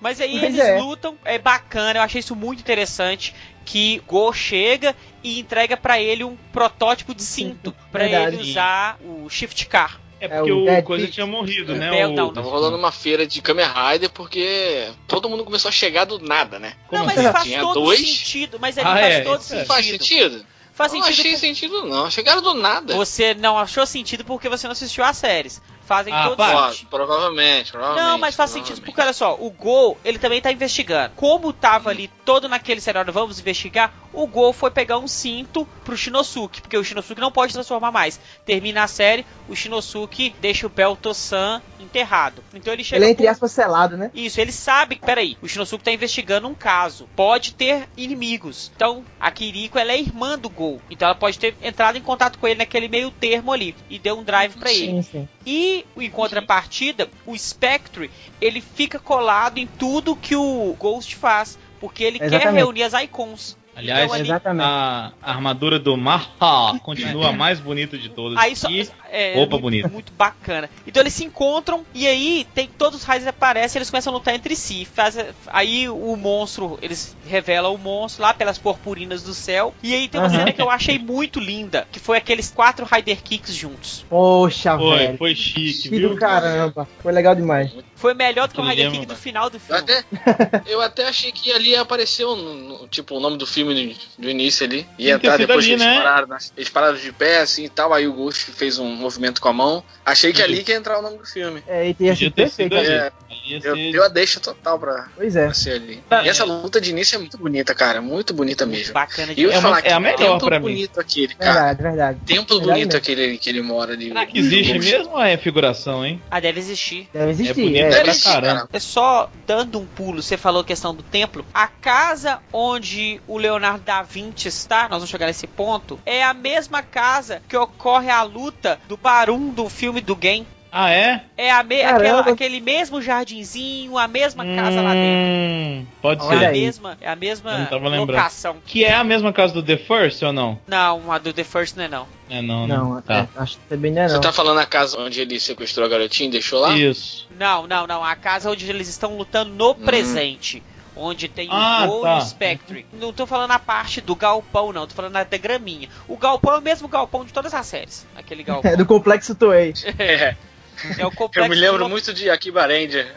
Speaker 2: Mas aí
Speaker 4: Pois
Speaker 2: eles
Speaker 4: é.
Speaker 2: lutam, é bacana, eu achei isso muito interessante. Que Go chega e entrega pra ele um protótipo de cinto pra
Speaker 4: verdade.
Speaker 2: ele usar o Shift Car.
Speaker 1: É
Speaker 4: É,
Speaker 1: porque
Speaker 4: o
Speaker 1: o
Speaker 4: Dead
Speaker 1: Coisa
Speaker 4: Beat.
Speaker 1: tinha morrido,
Speaker 2: O
Speaker 1: né?
Speaker 2: Bell,
Speaker 1: o...
Speaker 2: não,
Speaker 3: Tava rolando uma feira de Kamen Rider porque todo mundo começou a chegar do nada, né?
Speaker 1: Como
Speaker 2: não, mas
Speaker 1: assim?
Speaker 2: faz
Speaker 3: Tinha
Speaker 2: todo
Speaker 3: dois?
Speaker 2: sentido, mas ele
Speaker 1: Ah,
Speaker 2: faz
Speaker 1: é,
Speaker 2: todo
Speaker 1: isso é.
Speaker 2: sentido.
Speaker 3: Faz sentido?
Speaker 2: Faz
Speaker 3: não
Speaker 2: sentido
Speaker 3: achei
Speaker 2: por-
Speaker 3: sentido, não. Chegaram do nada.
Speaker 2: Você não achou sentido porque você não assistiu às séries. Fazem
Speaker 1: Ah,
Speaker 2: todo
Speaker 1: para.
Speaker 3: Ó,
Speaker 2: sentido.
Speaker 3: provavelmente, provavelmente.
Speaker 2: Não, mas faz sentido porque olha só, o Gol, ele também tá investigando. Como tava ali todo naquele cenário, vamos investigar, o Gol foi pegar um cinto pro Shinosuke, porque o Shinosuke não pode transformar mais. Termina a série, o Shinosuke deixa o Belto-san enterrado. Então ele chega
Speaker 4: Ele é, entre aspas, selado, né?
Speaker 2: Isso, ele sabe, peraí, o Shinosuke tá investigando um caso. Pode ter inimigos. Então, a Kiriko, ela é irmã do Gol. Então ela pode ter entrado em contato com ele naquele meio termo ali. E deu um drive pra ele.
Speaker 4: Sim, sim.
Speaker 2: E em contrapartida, o Spectre, ele fica colado em tudo que o Ghost faz, porque ele quer
Speaker 4: Exatamente.
Speaker 2: reunir as icons.
Speaker 1: Aliás,
Speaker 2: Então, ali-
Speaker 4: Exatamente.
Speaker 1: a armadura do Maha continua a mais bonita de todas.
Speaker 2: Aí só,
Speaker 1: E
Speaker 2: é,
Speaker 1: roupa
Speaker 2: muito,
Speaker 1: bonita.
Speaker 2: muito bacana. Então eles se encontram e aí tem todos os raios aparecem, eles começam a lutar entre si. Faz, aí o monstro, eles revelam o monstro lá pelas purpurinas do céu. E aí tem uma
Speaker 4: Aham.
Speaker 2: cena que eu achei muito linda, que foi aqueles quatro Rider Kicks juntos.
Speaker 4: Poxa,
Speaker 1: foi,
Speaker 4: velho.
Speaker 1: foi chique,
Speaker 4: Que
Speaker 1: viu?
Speaker 4: do caramba. Foi legal demais.
Speaker 2: Foi melhor do que o Rider
Speaker 1: é
Speaker 2: Kick do final do
Speaker 3: Eu
Speaker 2: filme.
Speaker 3: até, eu até achei que ali no- tipo, o nome do filme do, do início ali. Ia
Speaker 1: ter
Speaker 3: entrar
Speaker 1: sido
Speaker 3: depois
Speaker 1: ali,
Speaker 3: que eles,
Speaker 1: né?
Speaker 3: pararam, nas- eles pararam de pé assim e tal. Aí o Ghost fez um movimento com a mão. Achei que
Speaker 1: Uhum.
Speaker 3: ali que ia entrar o nome do filme.
Speaker 4: É, e sido
Speaker 1: ter
Speaker 4: perfeito.
Speaker 1: ali.
Speaker 3: É, Deu,
Speaker 1: ser-
Speaker 3: deu a deixa total pra,
Speaker 4: Pois é.
Speaker 3: pra ser ali.
Speaker 1: Tá.
Speaker 3: E essa luta de início é muito bonita, cara. Muito bonita mesmo.
Speaker 2: Bacana
Speaker 3: E eu
Speaker 1: É uma-
Speaker 3: falar
Speaker 1: é
Speaker 3: que
Speaker 1: a melhor
Speaker 3: templo
Speaker 1: pra mim.
Speaker 3: bonito aquele, cara.
Speaker 4: Verdade, verdade.
Speaker 3: Templo
Speaker 4: Verdade
Speaker 3: bonito
Speaker 4: mesmo.
Speaker 3: aquele que ele mora ali.
Speaker 1: Será que existe
Speaker 3: Ghost.
Speaker 1: mesmo ou é figuração, hein?
Speaker 2: Ah, deve existir.
Speaker 4: Deve existir.
Speaker 1: bonito,
Speaker 4: é.
Speaker 1: pra
Speaker 3: Deve existir,
Speaker 1: caramba.
Speaker 3: cara.
Speaker 2: É só dando um pulo, você falou a questão do templo. A casa onde o Leonardo da Vinci está, nós vamos chegar nesse ponto, é a mesma casa que ocorre a luta do Barum do filme do Game.
Speaker 1: Ah, é?
Speaker 2: É a me- aquela- aquele mesmo jardinzinho, a mesma casa lá dentro.
Speaker 1: Hum, Pode
Speaker 4: Olha
Speaker 2: É
Speaker 1: ser.
Speaker 2: a mesma, é a mesma
Speaker 1: Eu não tava lembrando.
Speaker 2: locação.
Speaker 1: Que é a mesma casa do The First ou não?
Speaker 2: Não, a do The First não é não.
Speaker 1: É não, né?
Speaker 4: Não,
Speaker 1: tá.
Speaker 4: é, acho que também não é
Speaker 3: Você
Speaker 4: não.
Speaker 3: tá falando a casa onde ele sequestrou a garotinha e deixou lá?
Speaker 1: Isso.
Speaker 2: Não, não, não. A casa onde eles estão lutando no presente. Onde tem
Speaker 1: Ah,
Speaker 2: o
Speaker 1: tá.
Speaker 2: e o Spectre. Não tô falando a parte do galpão, não. Tô falando da graminha. O galpão é o mesmo galpão de todas as séries. Aquele (laughs) galpão.
Speaker 4: É do complexo Toei.
Speaker 3: É.
Speaker 2: É o complexo
Speaker 3: Eu me lembro
Speaker 2: de-
Speaker 3: muito de Akiba Ranger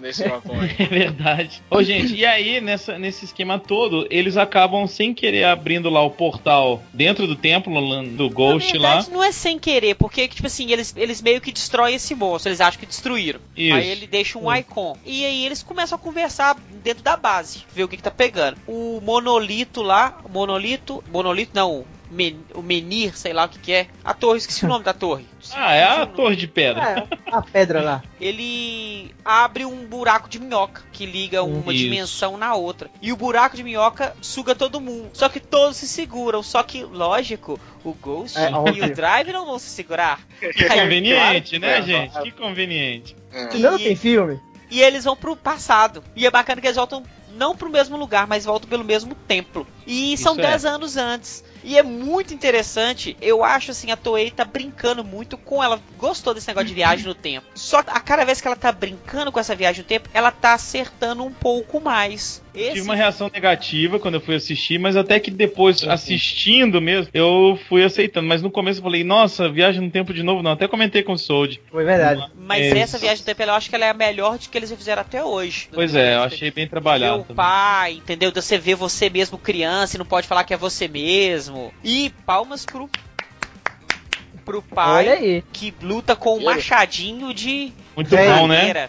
Speaker 3: nesse. (laughs)
Speaker 1: É verdade. Ô, gente, e aí, nessa, nesse esquema todo, eles acabam sem querer abrindo lá o portal dentro do templo lá do Ghost
Speaker 2: Na
Speaker 1: lá.
Speaker 2: verdade, não é sem querer, porque, tipo assim, eles, eles meio que destroem esse monstro, eles acham que destruíram.
Speaker 1: Isso.
Speaker 2: Aí ele deixa um icon. E aí eles começam a conversar dentro da base, ver o que, que tá pegando. O monolito lá, o monolito. Monolito não, Men, o Menir, sei lá o que, que é. A torre, esqueci o nome da torre.
Speaker 1: Ah, é a torre de pedra.
Speaker 4: É, a pedra lá. (laughs)
Speaker 2: Ele abre um buraco de minhoca que liga uma
Speaker 1: Isso.
Speaker 2: dimensão na outra. E o buraco de minhoca suga todo mundo. Só que todos se seguram. Só que, lógico, o Ghost
Speaker 4: É,
Speaker 2: e o Drive não vão se segurar.
Speaker 1: Que conveniente,
Speaker 3: claro,
Speaker 1: né,
Speaker 3: é,
Speaker 1: gente?
Speaker 3: claro.
Speaker 1: Que conveniente.
Speaker 3: É.
Speaker 4: Não tem filme.
Speaker 2: E eles vão pro passado. E é bacana que eles voltam não pro mesmo lugar, mas voltam pelo mesmo templo. E são
Speaker 1: Isso é.
Speaker 2: 10 anos antes. E é muito interessante. Eu acho assim, a Toei tá brincando muito com ela. Gostou desse negócio de viagem no tempo. Só a cada vez que ela tá brincando com essa viagem no tempo, ela tá acertando um pouco mais. Esse
Speaker 1: Tive uma reação negativa quando eu fui assistir, mas até que depois, assistindo mesmo, eu fui aceitando. Mas no começo eu falei, nossa, viagem no tempo de novo, não. Até comentei com o Sold.
Speaker 4: Foi verdade.
Speaker 2: Mas
Speaker 1: É,
Speaker 2: essa viagem no tempo, eu acho que ela é a melhor de que eles já fizeram até hoje.
Speaker 1: Pois é, eu achei bem trabalhado.
Speaker 2: o
Speaker 1: também.
Speaker 2: pai, entendeu? De você ver você mesmo criança e não pode falar que é você mesmo. E palmas pro. Pro pai
Speaker 4: Olha aí.
Speaker 2: que luta com um
Speaker 3: Maneiro.
Speaker 2: machadinho de
Speaker 1: Muito bom, né?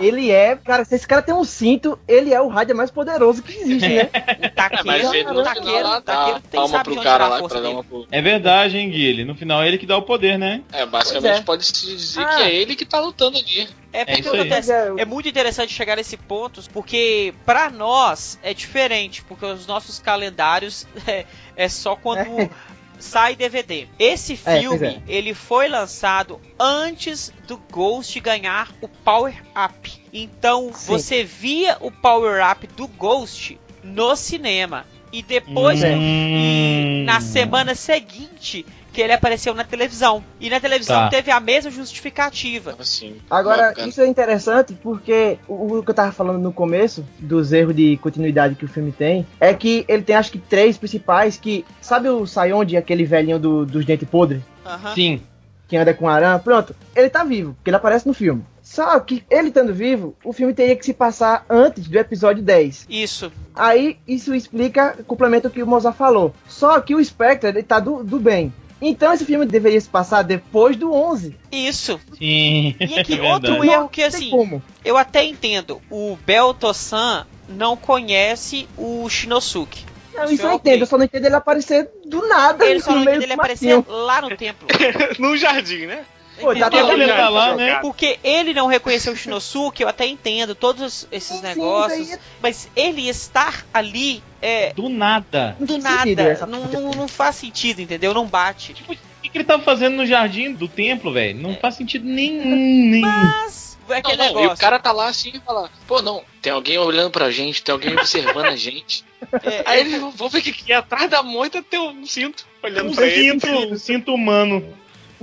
Speaker 4: Ele é, cara, se esse cara tem um cinto, ele é o rádio mais poderoso que existe, né?
Speaker 2: O (laughs)
Speaker 3: É,
Speaker 2: taqueiro,
Speaker 3: mas
Speaker 2: o taqueiro,
Speaker 3: final lá
Speaker 2: o taqueiro tem
Speaker 3: pro cara lá pra dar uma pro...
Speaker 1: É verdade, hein, Guilherme? No final é ele que dá o poder, né?
Speaker 3: É, basicamente
Speaker 4: é.
Speaker 3: pode-se dizer
Speaker 4: Ah.
Speaker 3: que é ele que tá lutando ali.
Speaker 2: É porque que
Speaker 1: aí.
Speaker 2: acontece?
Speaker 4: É,
Speaker 2: É muito interessante chegar nesse ponto, porque pra nós é diferente, porque os nossos calendários (laughs) é, é só quando sai DVD. Esse
Speaker 4: É,
Speaker 2: filme,
Speaker 4: pois é.
Speaker 2: ele foi lançado antes do Ghost ganhar o Power Up. Então,
Speaker 4: Sim.
Speaker 2: você via o Power Up do Ghost no cinema. E depois,
Speaker 4: É.
Speaker 2: e
Speaker 1: Hum.
Speaker 2: na semana seguinte, que ele apareceu na televisão. E na televisão
Speaker 1: Tá.
Speaker 2: teve a mesma justificativa.
Speaker 3: Assim,
Speaker 4: Agora,
Speaker 3: bacana.
Speaker 4: isso é interessante porque o, o que eu tava falando no começo, dos erros de continuidade que o filme tem, é que ele tem acho que três principais que. Sabe o Sayonji, aquele velhinho do- dos dentes podres?
Speaker 2: Aham.
Speaker 1: Sim.
Speaker 4: Que anda com arã? Pronto, ele tá vivo, porque ele aparece no filme. Só que ele estando vivo, o filme teria que se passar antes do episódio 10.
Speaker 2: Isso.
Speaker 4: Aí isso explica, complementa o que o Mozart falou. Só que o Spectre, ele tá do, do bem. Então esse filme deveria se passar depois do 11.
Speaker 2: Isso.
Speaker 1: Sim.
Speaker 2: E aqui, (laughs)
Speaker 1: É
Speaker 2: outro
Speaker 1: verdade.
Speaker 2: erro que assim,
Speaker 4: como.
Speaker 2: eu até entendo. O Belto-san não conhece o Shinosuke.
Speaker 4: Não,
Speaker 2: Isso é
Speaker 4: eu entendo, eu só não entendo ele aparecer do nada.
Speaker 2: Ele só não
Speaker 4: meio
Speaker 2: entende ele aparecer lá no templo. (laughs)
Speaker 3: no jardim, né?
Speaker 4: Pô, tá
Speaker 1: ele tá lá, né?
Speaker 2: Porque ele não reconheceu o Shinosuke, eu até entendo todos esses
Speaker 4: Sim,
Speaker 2: negócios.
Speaker 4: isso aí
Speaker 2: Mas ele estar ali é
Speaker 1: Do nada.
Speaker 2: do nada. Não, não, não faz sentido, entendeu? Não bate.
Speaker 1: Tipo, o que, que ele tava fazendo no jardim do templo, velho? Não faz sentido nenhum. nenhum.
Speaker 2: Mas é
Speaker 3: Não, não, e o cara tá lá assim e fala, pô, não, tem alguém olhando pra gente, tem alguém observando a gente.
Speaker 2: é,
Speaker 3: Aí ele, vou ver o que que é, atrás da moita tem um cinto olhando
Speaker 1: Um
Speaker 3: pra ele.
Speaker 1: cinto, um cinto humano.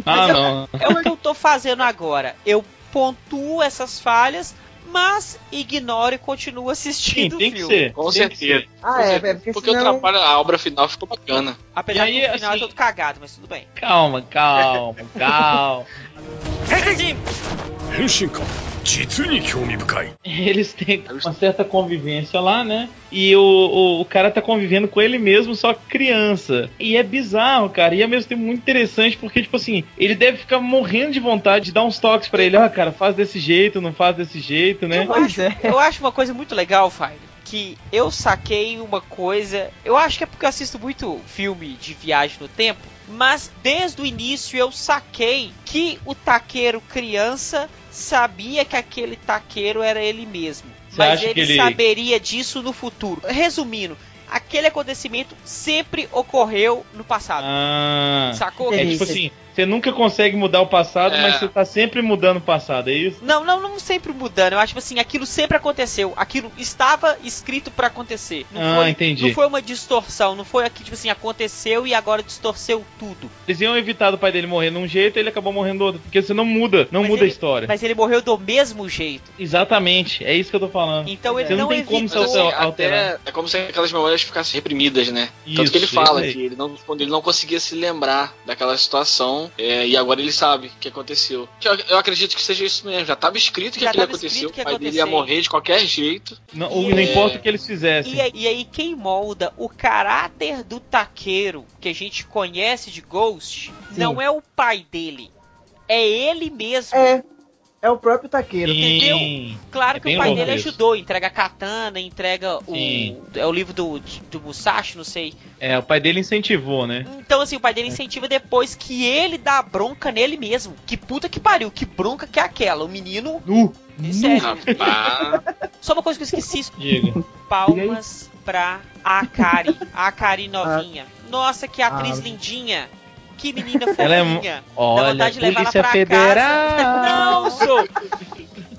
Speaker 1: Ah,
Speaker 2: eu-
Speaker 1: não.
Speaker 2: É o que eu tô fazendo agora. Eu pontuo essas falhas, mas ignoro e continuo
Speaker 1: Sim,
Speaker 2: assistindo
Speaker 1: tem
Speaker 2: o
Speaker 1: que
Speaker 2: filme.
Speaker 1: ser.
Speaker 3: Com
Speaker 1: tem que
Speaker 3: certeza.
Speaker 1: ser.
Speaker 4: Ah,
Speaker 3: Com
Speaker 4: é,
Speaker 3: certeza.
Speaker 4: velho, porque,
Speaker 3: Porque
Speaker 4: senão...
Speaker 3: trabalho, a obra final ficou bacana.
Speaker 2: Apesar
Speaker 1: E
Speaker 2: que
Speaker 1: aí,
Speaker 2: no final
Speaker 1: assim-
Speaker 2: é todo cagado, mas tudo bem.
Speaker 1: Calma, calma, calma. (laughs)
Speaker 2: Sim, (laughs)
Speaker 1: Eles têm uma certa convivência lá, né? E o, o, o, cara tá convivendo com ele mesmo, só criança. E é bizarro, cara. E é mesmo tempo muito interessante, porque, tipo assim, ele deve ficar morrendo de vontade de dar uns toques para ele. Ah, cara, faz desse jeito, não faz desse jeito, né?
Speaker 2: Eu acho,
Speaker 4: é.
Speaker 2: eu acho uma coisa muito legal, Fire que eu saquei uma coisa. Eu acho que é porque eu assisto muito filme de viagem no tempo, mas desde o início eu saquei que o taqueiro criança sabia que aquele taqueiro era ele mesmo.
Speaker 1: Você
Speaker 2: mas ele,
Speaker 1: ele-
Speaker 2: saberia disso no futuro. Resumindo, aquele acontecimento sempre ocorreu no passado.
Speaker 1: Ah.
Speaker 2: Sacou?
Speaker 1: É tipo assim, você nunca consegue mudar o passado,
Speaker 3: É.
Speaker 1: mas você tá sempre mudando o passado, é isso?
Speaker 2: Não, não, não sempre mudando. Eu acho tipo assim, aquilo sempre aconteceu. Aquilo estava escrito pra acontecer. Não
Speaker 1: Ah,
Speaker 2: foi,
Speaker 1: entendi.
Speaker 2: Não foi uma distorção. Não foi aqui, tipo assim, aconteceu e agora distorceu tudo.
Speaker 1: Eles iam evitar do pai dele morrer num jeito e ele acabou morrendo do outro. Porque você não muda, não
Speaker 2: Mas
Speaker 1: muda a
Speaker 2: ele-
Speaker 1: história.
Speaker 2: Mas ele morreu do mesmo jeito.
Speaker 1: Exatamente, é isso que eu tô falando.
Speaker 2: Então ele
Speaker 1: Você não
Speaker 2: não,
Speaker 1: tem como se
Speaker 3: assim,
Speaker 1: alterar.
Speaker 3: até é como se aquelas memórias ficassem reprimidas, né?
Speaker 1: Isso,
Speaker 3: Tanto que ele fala que ele não, quando ele não conseguia se lembrar daquela situação, é, e agora ele sabe o que aconteceu. Que Eu, eu acredito que seja isso mesmo. Já estava escrito que
Speaker 2: Já
Speaker 3: aquilo aconteceu,
Speaker 2: que
Speaker 3: o pai
Speaker 2: ia
Speaker 3: dele ia morrer de qualquer jeito.
Speaker 1: Não,
Speaker 2: E
Speaker 1: não
Speaker 2: é-
Speaker 1: importa o que eles fizessem.
Speaker 2: E aí, e aí quem molda o caráter do taqueiro que a gente conhece de Ghost
Speaker 4: Sim.
Speaker 2: não é o pai dele. É ele mesmo.
Speaker 4: É, é o próprio taqueiro.
Speaker 2: Entendeu? Claro
Speaker 1: É
Speaker 2: que o pai dele
Speaker 1: isso.
Speaker 2: ajudou, entrega a katana, entrega
Speaker 1: Sim.
Speaker 2: o. É o livro do, do Musashi, não sei.
Speaker 1: É, o pai dele incentivou, né?
Speaker 2: Então, assim, o pai dele incentiva depois que ele dá a bronca nele mesmo. Que puta que pariu, que bronca que é aquela. O menino.
Speaker 1: Nu.
Speaker 2: Sério.
Speaker 3: Rapaz,
Speaker 2: Só uma coisa que eu esqueci.
Speaker 1: Diga.
Speaker 2: Palmas pra Akari. A (laughs) Akari novinha. Nossa, que atriz
Speaker 4: Ah.
Speaker 2: lindinha. Que menina (laughs)
Speaker 1: Ela é
Speaker 2: fofinha. Dá
Speaker 1: Olha,
Speaker 2: vontade de levar ela pra
Speaker 1: Federal.
Speaker 2: casa. Não, sou.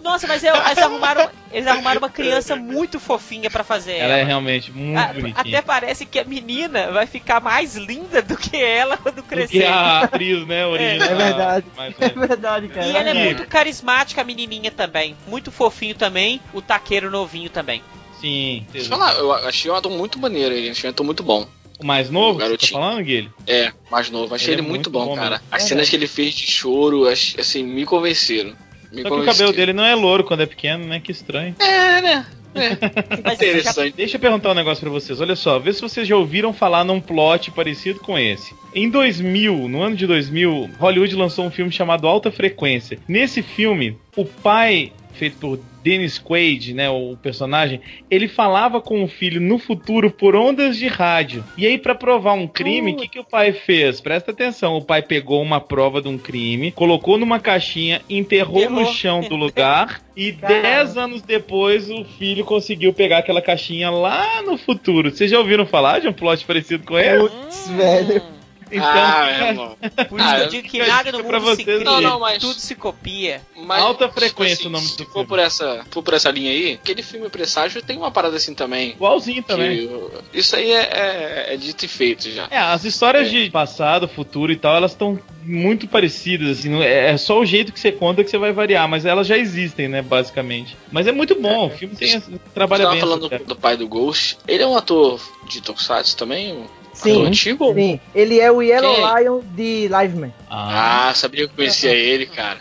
Speaker 2: Nossa, mas eu- eles, arrumaram, eles arrumaram uma criança muito fofinha pra fazer ela.
Speaker 1: Ela é realmente muito
Speaker 2: A-
Speaker 1: bonitinha.
Speaker 2: até parece que a menina vai ficar mais linda do que ela quando
Speaker 1: Do
Speaker 2: crescer.
Speaker 1: que a atriz, né, original.
Speaker 4: É verdade.
Speaker 1: Mas,
Speaker 4: É verdade, cara.
Speaker 2: E ela é muito carismática, a menininha também. Muito fofinho também. O taqueiro novinho também.
Speaker 1: Sim.
Speaker 3: deixa eu falar, eu achei um ator muito maneiro ele, achei um ator muito bom.
Speaker 1: O mais novo,
Speaker 3: O
Speaker 1: você tá
Speaker 3: garotinho.
Speaker 1: falando, Guilherme?
Speaker 3: É, mais novo, achei
Speaker 1: Ele
Speaker 3: ele,
Speaker 1: é
Speaker 3: muito,
Speaker 1: muito
Speaker 3: bom,
Speaker 1: bom
Speaker 3: cara.
Speaker 1: mesmo.
Speaker 3: As
Speaker 4: É,
Speaker 3: cenas que ele fez de choro, assim, me convenceram. Me
Speaker 1: Só que o
Speaker 3: convenceram.
Speaker 1: cabelo dele não é louro quando é pequeno, né? Que estranho.
Speaker 3: É, né? (laughs)
Speaker 2: Mas
Speaker 3: Interessante.
Speaker 1: Deixa eu perguntar um negócio pra vocês. Olha só, vê se vocês já ouviram falar num plot parecido com esse. Em 2000, no ano de 2000, Hollywood lançou um filme chamado Alta Frequência. Nesse filme, o pai, feito por Dennis Quaid, né, o personagem, ele falava com o filho no futuro por ondas de rádio. E aí, pra provar um crime, o que, que o pai fez? Presta atenção. O pai pegou uma prova de um crime, colocou numa caixinha, enterrou
Speaker 2: Enterrou.
Speaker 1: no chão do (laughs) lugar e
Speaker 4: Caramba.
Speaker 1: 10 anos depois o filho conseguiu pegar aquela caixinha lá no futuro. Vocês já ouviram falar de um plot parecido com esse?
Speaker 4: Putz, velho.
Speaker 1: Então,
Speaker 3: ah, é, irmão.
Speaker 2: Por isso
Speaker 3: Ah,
Speaker 2: que eu
Speaker 3: eu-
Speaker 2: digo que nada no mundo se
Speaker 1: vocês
Speaker 2: cria,
Speaker 3: Não, não, mas-
Speaker 2: tudo se copia.
Speaker 3: Mas,
Speaker 1: Alta
Speaker 3: tipo
Speaker 1: frequência
Speaker 3: assim,
Speaker 1: o nome
Speaker 3: se
Speaker 1: do
Speaker 3: for
Speaker 1: filme.
Speaker 3: por essa for por essa linha aí, aquele filme Presságio tem uma parada assim também.
Speaker 1: igualzinho também.
Speaker 3: eu- isso aí é, é- é dito e feito já.
Speaker 1: É, as histórias
Speaker 3: É.
Speaker 1: de passado, futuro e tal, elas estão muito parecidas, assim, não- é é só o jeito que você conta que você vai variar, mas elas já existem, né, basicamente. Mas é muito bom, o filme tem
Speaker 3: Você
Speaker 1: trabalha
Speaker 3: tava
Speaker 1: bem.
Speaker 3: falando
Speaker 1: essa-
Speaker 3: do pai do Ghost. Ele é um ator de Tokusatsu também?
Speaker 4: Sim.
Speaker 3: antigo?
Speaker 4: Sim, ele é o Yellow
Speaker 3: Quem?
Speaker 4: Lion de Liveman.
Speaker 1: Ah,
Speaker 3: Ah, sabia que eu conhecia ele, cara.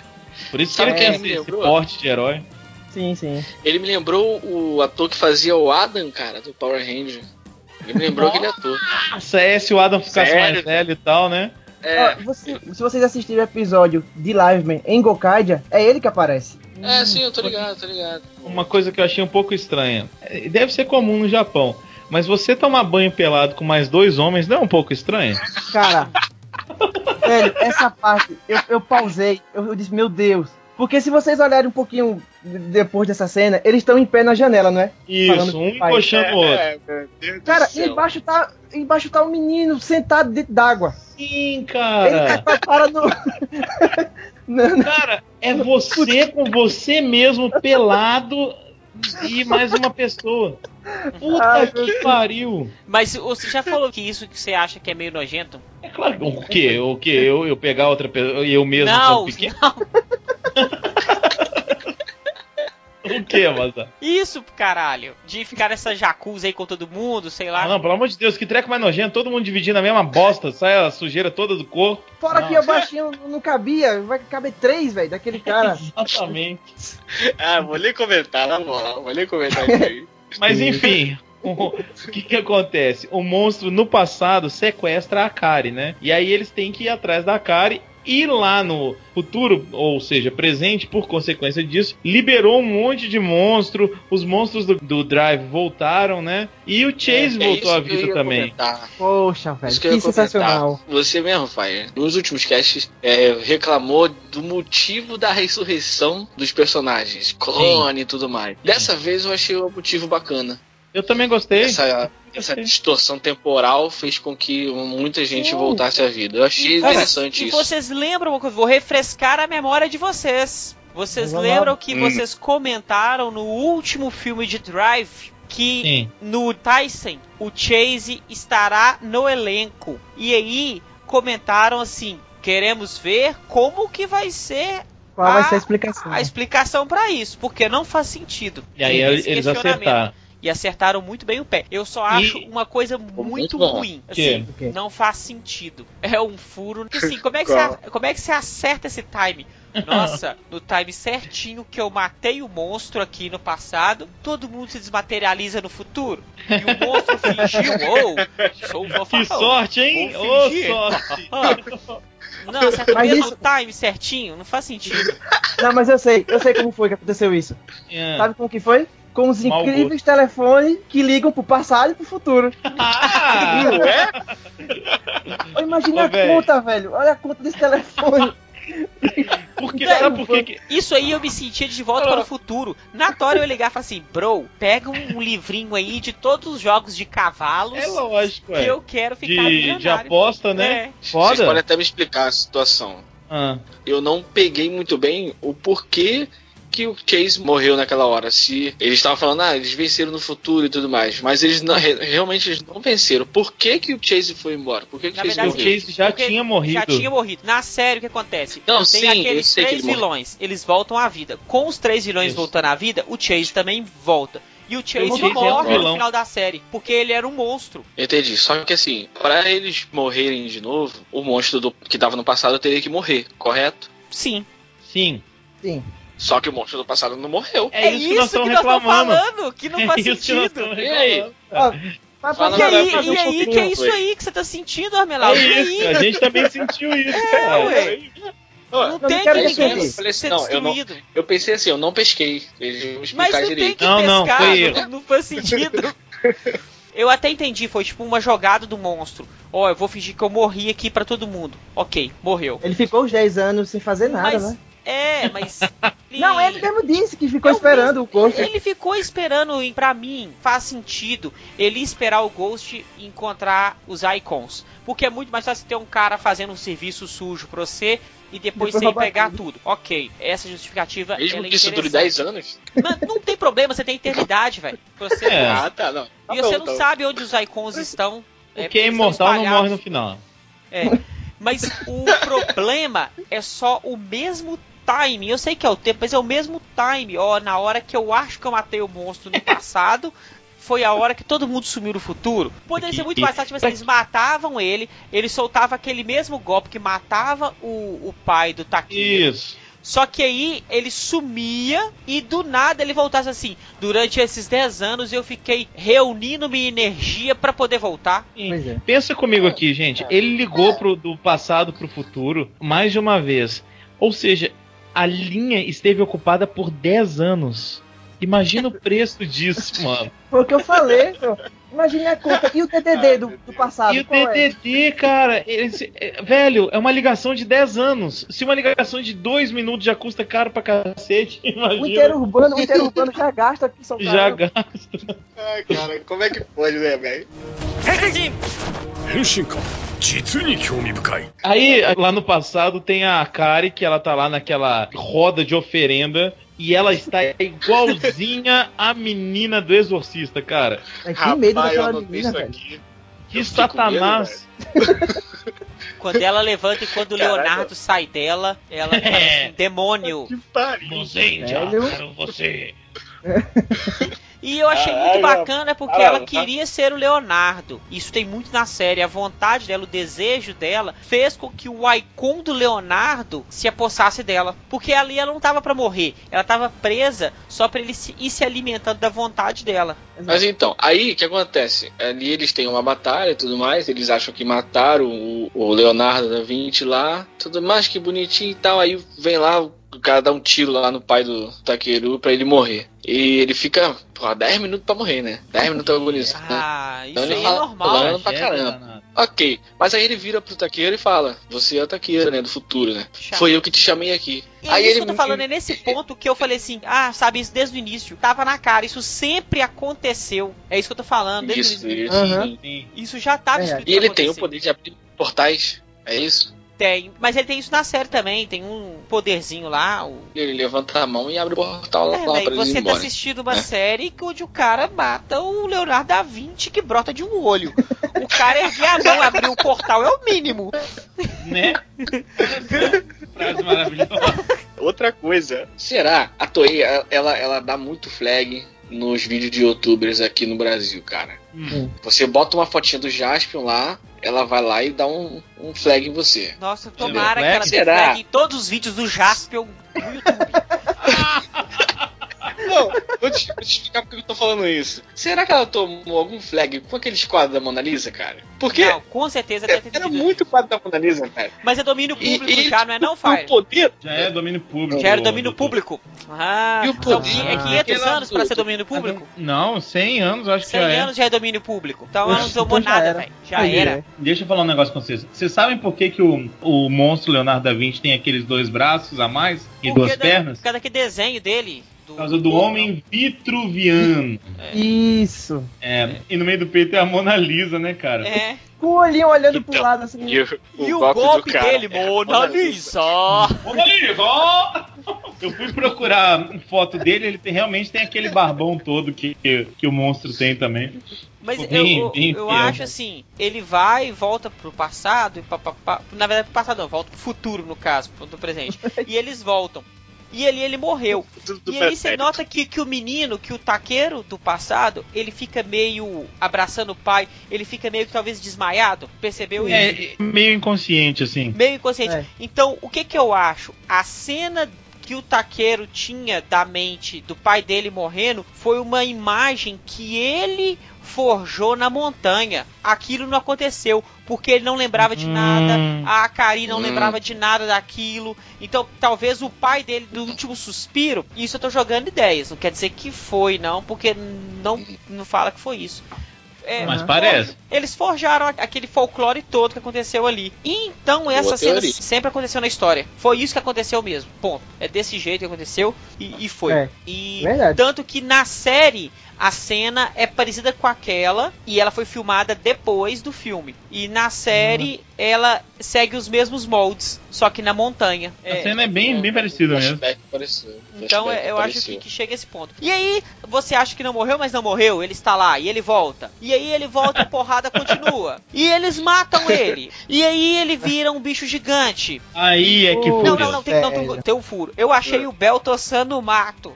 Speaker 1: por isso que ele
Speaker 3: quem
Speaker 1: tem esse, porte de herói.
Speaker 4: Sim, sim.
Speaker 3: Ele me lembrou o ator que fazia o Adam, cara, do Power Ranger. Ele me lembrou aquele ator.
Speaker 1: Nossa, é, se o Adam ficasse
Speaker 3: Sério?
Speaker 1: mais velho e tal, né?
Speaker 3: É,
Speaker 4: Ó, você- se vocês assistirem o episódio de Liveman em Gokaidia, é ele que aparece.
Speaker 3: é, sim, eu tô ligado, tô ligado.
Speaker 1: Uma coisa que eu achei um pouco estranha. É, Deve ser comum no Japão. Mas você tomar banho pelado com mais dois homens não é um pouco estranho?
Speaker 4: Cara, velho, essa parte eu, eu pausei. Eu, eu disse, meu Deus. Porque se vocês olharem um pouquinho depois dessa cena, eles estão em pé na janela, não é? Falando
Speaker 1: Isso,
Speaker 4: com
Speaker 1: um
Speaker 4: o pai.
Speaker 1: encoxando o outro.
Speaker 3: É, meu Deus do
Speaker 4: Cara, embaixo tá, embaixo tá um menino sentado dentro d'água.
Speaker 1: Sim,
Speaker 4: Ele
Speaker 1: cara.
Speaker 4: tá para no. (laughs) Não, não.
Speaker 1: Cara, é você com você mesmo pelado e mais uma pessoa. Puta
Speaker 4: Ai,
Speaker 1: que
Speaker 4: Deus.
Speaker 1: pariu.
Speaker 2: Mas você já falou que isso que você acha que é meio nojento?
Speaker 1: É claro. O quê? O quê? Eu, eu pegar outra pessoa e eu mesmo
Speaker 2: não,
Speaker 1: pequeno?
Speaker 2: não. (laughs)
Speaker 1: O quê, Maza?
Speaker 2: Isso, caralho. De ficar nessa jacuzzi aí com todo mundo, sei lá.
Speaker 1: Ah, não, pelo amor de Deus, que treco mais nojento. Todo mundo dividindo a mesma bosta, sai a sujeira toda do corpo.
Speaker 4: Fora
Speaker 1: Não.
Speaker 4: que o baixinho não cabia, vai caber três, velho, daquele (laughs) cara.
Speaker 1: Exatamente.
Speaker 3: Ah, vou nem comentar, na moral. Vou nem comentar isso aí.
Speaker 1: Mas enfim, o que que acontece? O monstro no passado sequestra a Kari, né? E aí eles têm que ir atrás da Kari. E lá no futuro, ou seja, presente, por consequência disso, liberou um monte de monstro. Os monstros do, do Drive voltaram, né? E o Chase
Speaker 3: É, é
Speaker 1: voltou à vida também.
Speaker 3: comentar.
Speaker 4: Poxa, velho,
Speaker 3: Isso
Speaker 4: que,
Speaker 3: que comentar.
Speaker 4: sensacional.
Speaker 3: Você mesmo, Fire, nos últimos casts, é, reclamou do motivo da ressurreição dos personagens, clone e tudo mais. Dessa vez eu achei o motivo bacana.
Speaker 1: Eu também gostei.
Speaker 3: Essa, essa distorção temporal fez com que muita gente
Speaker 4: Sim.
Speaker 3: voltasse à vida. Eu achei
Speaker 2: Cara,
Speaker 3: interessante
Speaker 2: e
Speaker 3: isso.
Speaker 2: vocês lembram? Vou refrescar a memória de vocês. Vocês
Speaker 4: Vamos lá.
Speaker 2: lembram que
Speaker 3: Hum.
Speaker 2: vocês comentaram no último filme de Drive que
Speaker 1: Sim.
Speaker 2: no Tyson o Chase estará no elenco. E aí comentaram assim: queremos ver como que vai ser
Speaker 4: Qual vai
Speaker 2: Ah,
Speaker 4: ser a explicação?
Speaker 2: a explicação pra isso, porque não faz sentido.
Speaker 1: E aí
Speaker 2: Esse
Speaker 1: eles
Speaker 2: questionamento.
Speaker 1: acertaram.
Speaker 2: E acertaram muito bem o pé. Eu só acho
Speaker 1: E-
Speaker 2: uma coisa muito ruim.
Speaker 1: Que?
Speaker 2: Assim,
Speaker 4: O quê?
Speaker 2: não faz sentido. É um furo. Assim, como é que, você, como é que você acerta esse time? Nossa, (laughs) no time certinho que eu matei o monstro aqui no passado, todo mundo se desmaterializa no futuro. E o monstro fingiu, oh, sou o
Speaker 1: Que sorte, hein? Ô,
Speaker 2: fingir.
Speaker 1: sorte! (laughs)
Speaker 2: Não, acerta o
Speaker 4: Mas
Speaker 2: mesmo
Speaker 4: isso-
Speaker 2: time certinho, não faz sentido.
Speaker 4: Não, mas eu sei, eu sei como foi que aconteceu isso.
Speaker 1: É.
Speaker 4: Sabe como que foi? Com os incríveis telefones que ligam pro passado e pro futuro.
Speaker 1: Ah! (laughs)
Speaker 3: É?
Speaker 4: Imagina
Speaker 1: Ô,
Speaker 4: a
Speaker 1: véi.
Speaker 4: conta, velho. Olha a conta desse telefone.
Speaker 1: Porque, (laughs) sabe por que que...
Speaker 2: Isso aí eu me sentia de volta para o futuro. Na hora eu ia ligar e falar assim, bro, pega um livrinho aí de todos os jogos de cavalos
Speaker 1: É lógico,
Speaker 2: que
Speaker 1: é.
Speaker 2: eu quero ficar
Speaker 1: De, de aposta, né?
Speaker 2: É.
Speaker 3: Vocês podem
Speaker 1: Foda.
Speaker 3: até me explicar a situação.
Speaker 1: Ah.
Speaker 3: Eu não peguei muito bem o porquê que o Chase morreu naquela hora. Se eles estavam falando, ah, eles venceram no futuro e tudo mais, mas eles não, re- realmente eles não venceram. Por que, que o Chase foi embora? Por que, que o
Speaker 2: Na
Speaker 3: Chase
Speaker 2: verdade,
Speaker 1: o
Speaker 3: morreu?
Speaker 1: Chase já
Speaker 2: Porque
Speaker 1: tinha morrido.
Speaker 2: Já tinha morrido. Na série, o que acontece?
Speaker 3: Não,
Speaker 2: Tem
Speaker 3: sim, eu
Speaker 2: aqueles três
Speaker 3: ele
Speaker 2: vilões, eles voltam à vida. Com os três vilões
Speaker 1: Isso.
Speaker 2: voltando à vida, o Chase também volta. E o Chase,
Speaker 1: Chase é um
Speaker 2: morre no final da série, porque ele era um monstro.
Speaker 3: Entendi. Só que assim, para eles morrerem de novo, o monstro do, que tava no passado teria que morrer, correto?
Speaker 2: Sim.
Speaker 1: Sim.
Speaker 4: Sim.
Speaker 3: Só que o monstro do passado não morreu.
Speaker 1: É, isso que nós estamos
Speaker 2: falando, que não (laughs)
Speaker 1: É
Speaker 2: faz sentido.
Speaker 3: E aí?
Speaker 4: Ó, mas
Speaker 3: Fala
Speaker 2: E aí,
Speaker 4: um
Speaker 2: e aí, que é isso aí que você tá sentindo, Armelau?
Speaker 1: É
Speaker 2: E
Speaker 1: isso, a gente também sentiu isso,
Speaker 2: É,
Speaker 1: cara.
Speaker 2: ué. Não
Speaker 4: não
Speaker 2: tem que ninguém
Speaker 3: assim, não, eu não-
Speaker 2: destruído.
Speaker 3: Eu pensei assim, eu não pesquei. Eles
Speaker 2: Mas não tem
Speaker 3: direito.
Speaker 2: que
Speaker 1: Não, não,
Speaker 2: pescar,
Speaker 1: foi
Speaker 2: não, não faz sentido. (laughs) Eu até entendi, foi tipo uma jogada do monstro. Ó, eu vou fingir que eu morri aqui pra todo mundo. Ok, morreu.
Speaker 4: Ele ficou uns 10 anos sem fazer nada,
Speaker 2: Mas-
Speaker 4: né?
Speaker 2: É, mas. (laughs)
Speaker 4: Não, ele mesmo disse que ficou
Speaker 2: o
Speaker 4: esperando
Speaker 2: mesmo-
Speaker 4: o Ghost.
Speaker 2: Ele ficou esperando, e pra mim, faz sentido ele esperar o Ghost encontrar os icons. Porque é muito mais fácil ter um cara fazendo um serviço sujo pra você e depois,
Speaker 4: Depois
Speaker 2: você pegar
Speaker 4: tudo.
Speaker 2: tudo. Ok, essa justificativa
Speaker 3: Mesmo
Speaker 2: ela é
Speaker 3: que isso dure
Speaker 2: interessante.
Speaker 3: 10 anos.
Speaker 2: Mas não tem problema, você tem eternidade, velho. Você... (laughs)
Speaker 1: É.
Speaker 3: Ah, tá, não. Tá
Speaker 2: E você
Speaker 3: bom,
Speaker 2: não
Speaker 3: tá
Speaker 2: sabe onde os icons estão.
Speaker 1: O
Speaker 2: é,
Speaker 1: que é imortal não morre no final.
Speaker 2: É. Mas o problema é só o mesmo time. Eu sei que é o tempo, mas é o mesmo time. Ó, na hora que eu acho que eu matei o monstro no (laughs) passado, foi a hora que todo mundo sumiu no futuro. Poderia ser muito mais fácil, mas eles matavam ele, ele soltava aquele mesmo golpe que matava o, o pai do Taquinho.
Speaker 1: Isso.
Speaker 2: Só que aí ele sumia e do nada ele voltasse assim. Durante esses 10 anos eu fiquei reunindo minha energia pra poder voltar.
Speaker 4: Pois é.
Speaker 1: Pensa comigo aqui, gente. Ele ligou pro, do passado pro futuro mais de uma vez. Ou seja, a linha esteve ocupada por 10 anos. Imagina o preço disso, (laughs) mano.
Speaker 4: Foi o que eu falei. Imagina a conta. E o TDD do, do, passado?
Speaker 1: E o
Speaker 4: TDD, é?
Speaker 1: cara, esse, é, velho, é uma ligação de 10 anos. Se uma ligação de 2 minutos já custa caro pra cacete, (laughs) imagina.
Speaker 4: O interurbano, o interurbano já gasta aqui São Paulo.
Speaker 1: Já gasta.
Speaker 3: Ai, cara, como é que pode, né, velho?
Speaker 1: Aí, lá no passado, tem a Akari, que ela tá lá naquela roda de oferenda e ela está igualzinha a menina do exorcista, cara.
Speaker 4: Ai, que medo
Speaker 3: Rapaz,
Speaker 4: daquela
Speaker 3: eu
Speaker 4: menina, velho.
Speaker 3: aqui.
Speaker 1: Que
Speaker 3: Eu
Speaker 1: satanás.
Speaker 2: Quando ela levanta e quando o. Leonardo sai dela, ela
Speaker 1: É.
Speaker 2: um demônio.
Speaker 3: Que pariu.
Speaker 4: Velho.
Speaker 1: quero você. (laughs)
Speaker 2: E eu achei muito bacana porque ela queria ser o Leonardo. Isso tem muito na série. A vontade dela, o desejo dela, fez com que o Icon do Leonardo se apossasse dela. Porque ali ela não tava pra morrer. Ela tava presa só pra ele se- ir se alimentando da vontade dela.
Speaker 3: Mas então, aí o que acontece? Ali eles têm uma batalha e tudo mais, eles acham que mataram o, o Leonardo da Vinci lá, tudo mais que bonitinho e tal. Aí vem lá, o cara dá um tiro lá no pai do Takeru pra ele morrer. E ele fica, porra, 10 minutos pra morrer, né? 10 minutos agonizando.
Speaker 2: Ah, isso
Speaker 3: Então ele
Speaker 2: aí é
Speaker 3: fala-
Speaker 2: normal.
Speaker 3: falando pra caramba. Ok, mas aí ele vira pro Takeru e fala: Você é o Takeru, né? Do futuro, né?
Speaker 2: Chato.
Speaker 3: Foi eu que te chamei aqui.
Speaker 2: E
Speaker 3: aí
Speaker 2: isso
Speaker 3: ele
Speaker 2: que eu tô falando é nesse ponto que eu falei assim, ah, sabe, isso desde o início. Tava na cara, isso sempre aconteceu. É isso que eu tô falando, desde
Speaker 3: Isso,
Speaker 2: o início.
Speaker 3: isso.
Speaker 1: Sim.
Speaker 2: Isso já tava
Speaker 4: É,
Speaker 2: escrito
Speaker 3: E ele tem o poder de abrir portais. É isso?
Speaker 2: Tem, mas ele tem isso na série também, tem um poderzinho lá. O...
Speaker 3: Ele levanta a mão e abre o portal lá,
Speaker 2: É,
Speaker 3: lá pra ele ir
Speaker 2: você tá
Speaker 3: embora.
Speaker 2: assistindo uma
Speaker 3: É.
Speaker 2: série onde o cara mata o Leonardo da Vinci que brota de um olho. O cara erguer a mão, abrir o portal é o mínimo.
Speaker 1: Né? Frase maravilhosa.
Speaker 3: Outra coisa, será? A Toei, ela, ela dá muito flag nos vídeos de youtubers aqui no Brasil, cara.
Speaker 1: Hum.
Speaker 3: Você bota uma fotinha do Jaspion lá, ela vai lá e dá um, um flag em você.
Speaker 2: Nossa, tomara que ela dê flag em todos os vídeos do Jaspion no YouTube. (laughs)
Speaker 3: Não, vou te, vou te explicar porque eu tô falando isso. Será que ela tomou algum flag com aqueles quadros da Mona Lisa, cara? Porque
Speaker 2: Não, com certeza deve ter
Speaker 3: era
Speaker 2: tido.
Speaker 3: muito quadro da Mona Lisa, cara.
Speaker 2: Mas é domínio público
Speaker 3: e
Speaker 2: já, não é não,
Speaker 3: O
Speaker 2: Fire?
Speaker 3: poder.
Speaker 1: Já é domínio público.
Speaker 2: Já era domínio público. Ah,
Speaker 3: E o
Speaker 2: então,
Speaker 3: poder?
Speaker 2: é 500
Speaker 3: Aquela
Speaker 2: anos pra ser domínio público?
Speaker 1: Não, 100 anos acho que
Speaker 2: 100
Speaker 1: já é.
Speaker 2: anos já é domínio público. Então ela não tomou
Speaker 4: então já
Speaker 2: nada,
Speaker 4: era.
Speaker 2: velho. Já
Speaker 4: Aí,
Speaker 2: era.
Speaker 4: é.
Speaker 1: Deixa eu falar um negócio com vocês. Vocês sabem por que, que o, o monstro Leonardo da Vinci tem aqueles dois braços a mais e
Speaker 2: Porque
Speaker 1: duas
Speaker 2: da-
Speaker 1: pernas?
Speaker 2: Por causa daquele desenho dele. Do,
Speaker 1: Por causa do homem vitruviano.
Speaker 4: Isso.
Speaker 1: É, e no meio do peito é a Mona Lisa, né, cara?
Speaker 2: É.
Speaker 4: Com o olhinho olhando pro
Speaker 3: Então,
Speaker 4: lado assim.
Speaker 3: E o,
Speaker 2: E o
Speaker 3: golpe,
Speaker 2: golpe, dele,
Speaker 3: é
Speaker 2: Mona Lisa.
Speaker 1: Mona Lisa! Eu fui procurar foto dele, ele tem- realmente tem aquele barbão todo que, que, que o monstro tem também.
Speaker 2: Mas eu,
Speaker 1: bem-
Speaker 2: eu,
Speaker 1: bem
Speaker 2: eu
Speaker 1: fiel.
Speaker 2: acho assim, ele vai e volta pro passado, e pá, pá, pá. na verdade pro passado não, volta pro futuro no caso, pro do presente. (laughs) e eles voltam. E ali ele morreu. (laughs)
Speaker 3: Tudo
Speaker 2: E aí você nota que, que o menino, que o taqueiro do passado, ele fica meio abraçando o pai, ele fica meio que talvez desmaiado, percebeu isso?
Speaker 1: É, meio inconsciente, assim.
Speaker 2: Meio inconsciente.
Speaker 4: É.
Speaker 2: Então, o que que eu acho? A cena que o taqueiro tinha da mente do pai dele morrendo foi uma imagem que ele forjou na montanha. Aquilo não aconteceu, porque ele não lembrava de
Speaker 1: Hum.
Speaker 2: nada, a Akari não
Speaker 3: Hum.
Speaker 2: lembrava de nada daquilo. Então, talvez o pai dele, do último suspiro, isso eu tô jogando ideias, não quer dizer que foi, não, porque não, não fala que foi isso. É,
Speaker 1: Mas
Speaker 4: Uhum.
Speaker 1: parece.
Speaker 2: eles forjaram aquele folclore todo que aconteceu ali. E então essa cena
Speaker 3: teoria.
Speaker 2: sempre aconteceu na história. Foi isso que aconteceu mesmo. Ponto. É desse jeito que aconteceu e, e foi.
Speaker 4: É,
Speaker 2: e
Speaker 4: verdade.
Speaker 2: tanto que na série a cena é parecida com aquela e ela foi filmada depois do filme. E na série
Speaker 1: Uhum.
Speaker 2: Ela segue os mesmos moldes, só que na montanha.
Speaker 1: A
Speaker 2: É,
Speaker 1: cena é bem, bem parecida mesmo.
Speaker 3: Apareceu.
Speaker 2: então é, eu acho que, que chega a esse ponto. E aí, você acha que não morreu, mas não morreu? Ele está lá e ele volta. E aí ele volta e a porrada (laughs) continua. E eles matam ele. E aí ele vira um bicho gigante.
Speaker 1: Aí é que
Speaker 4: Não,
Speaker 2: Não, não, não, tem, não, tem,
Speaker 4: Sério?
Speaker 2: tem um furo. Eu achei o Beltossan no mato.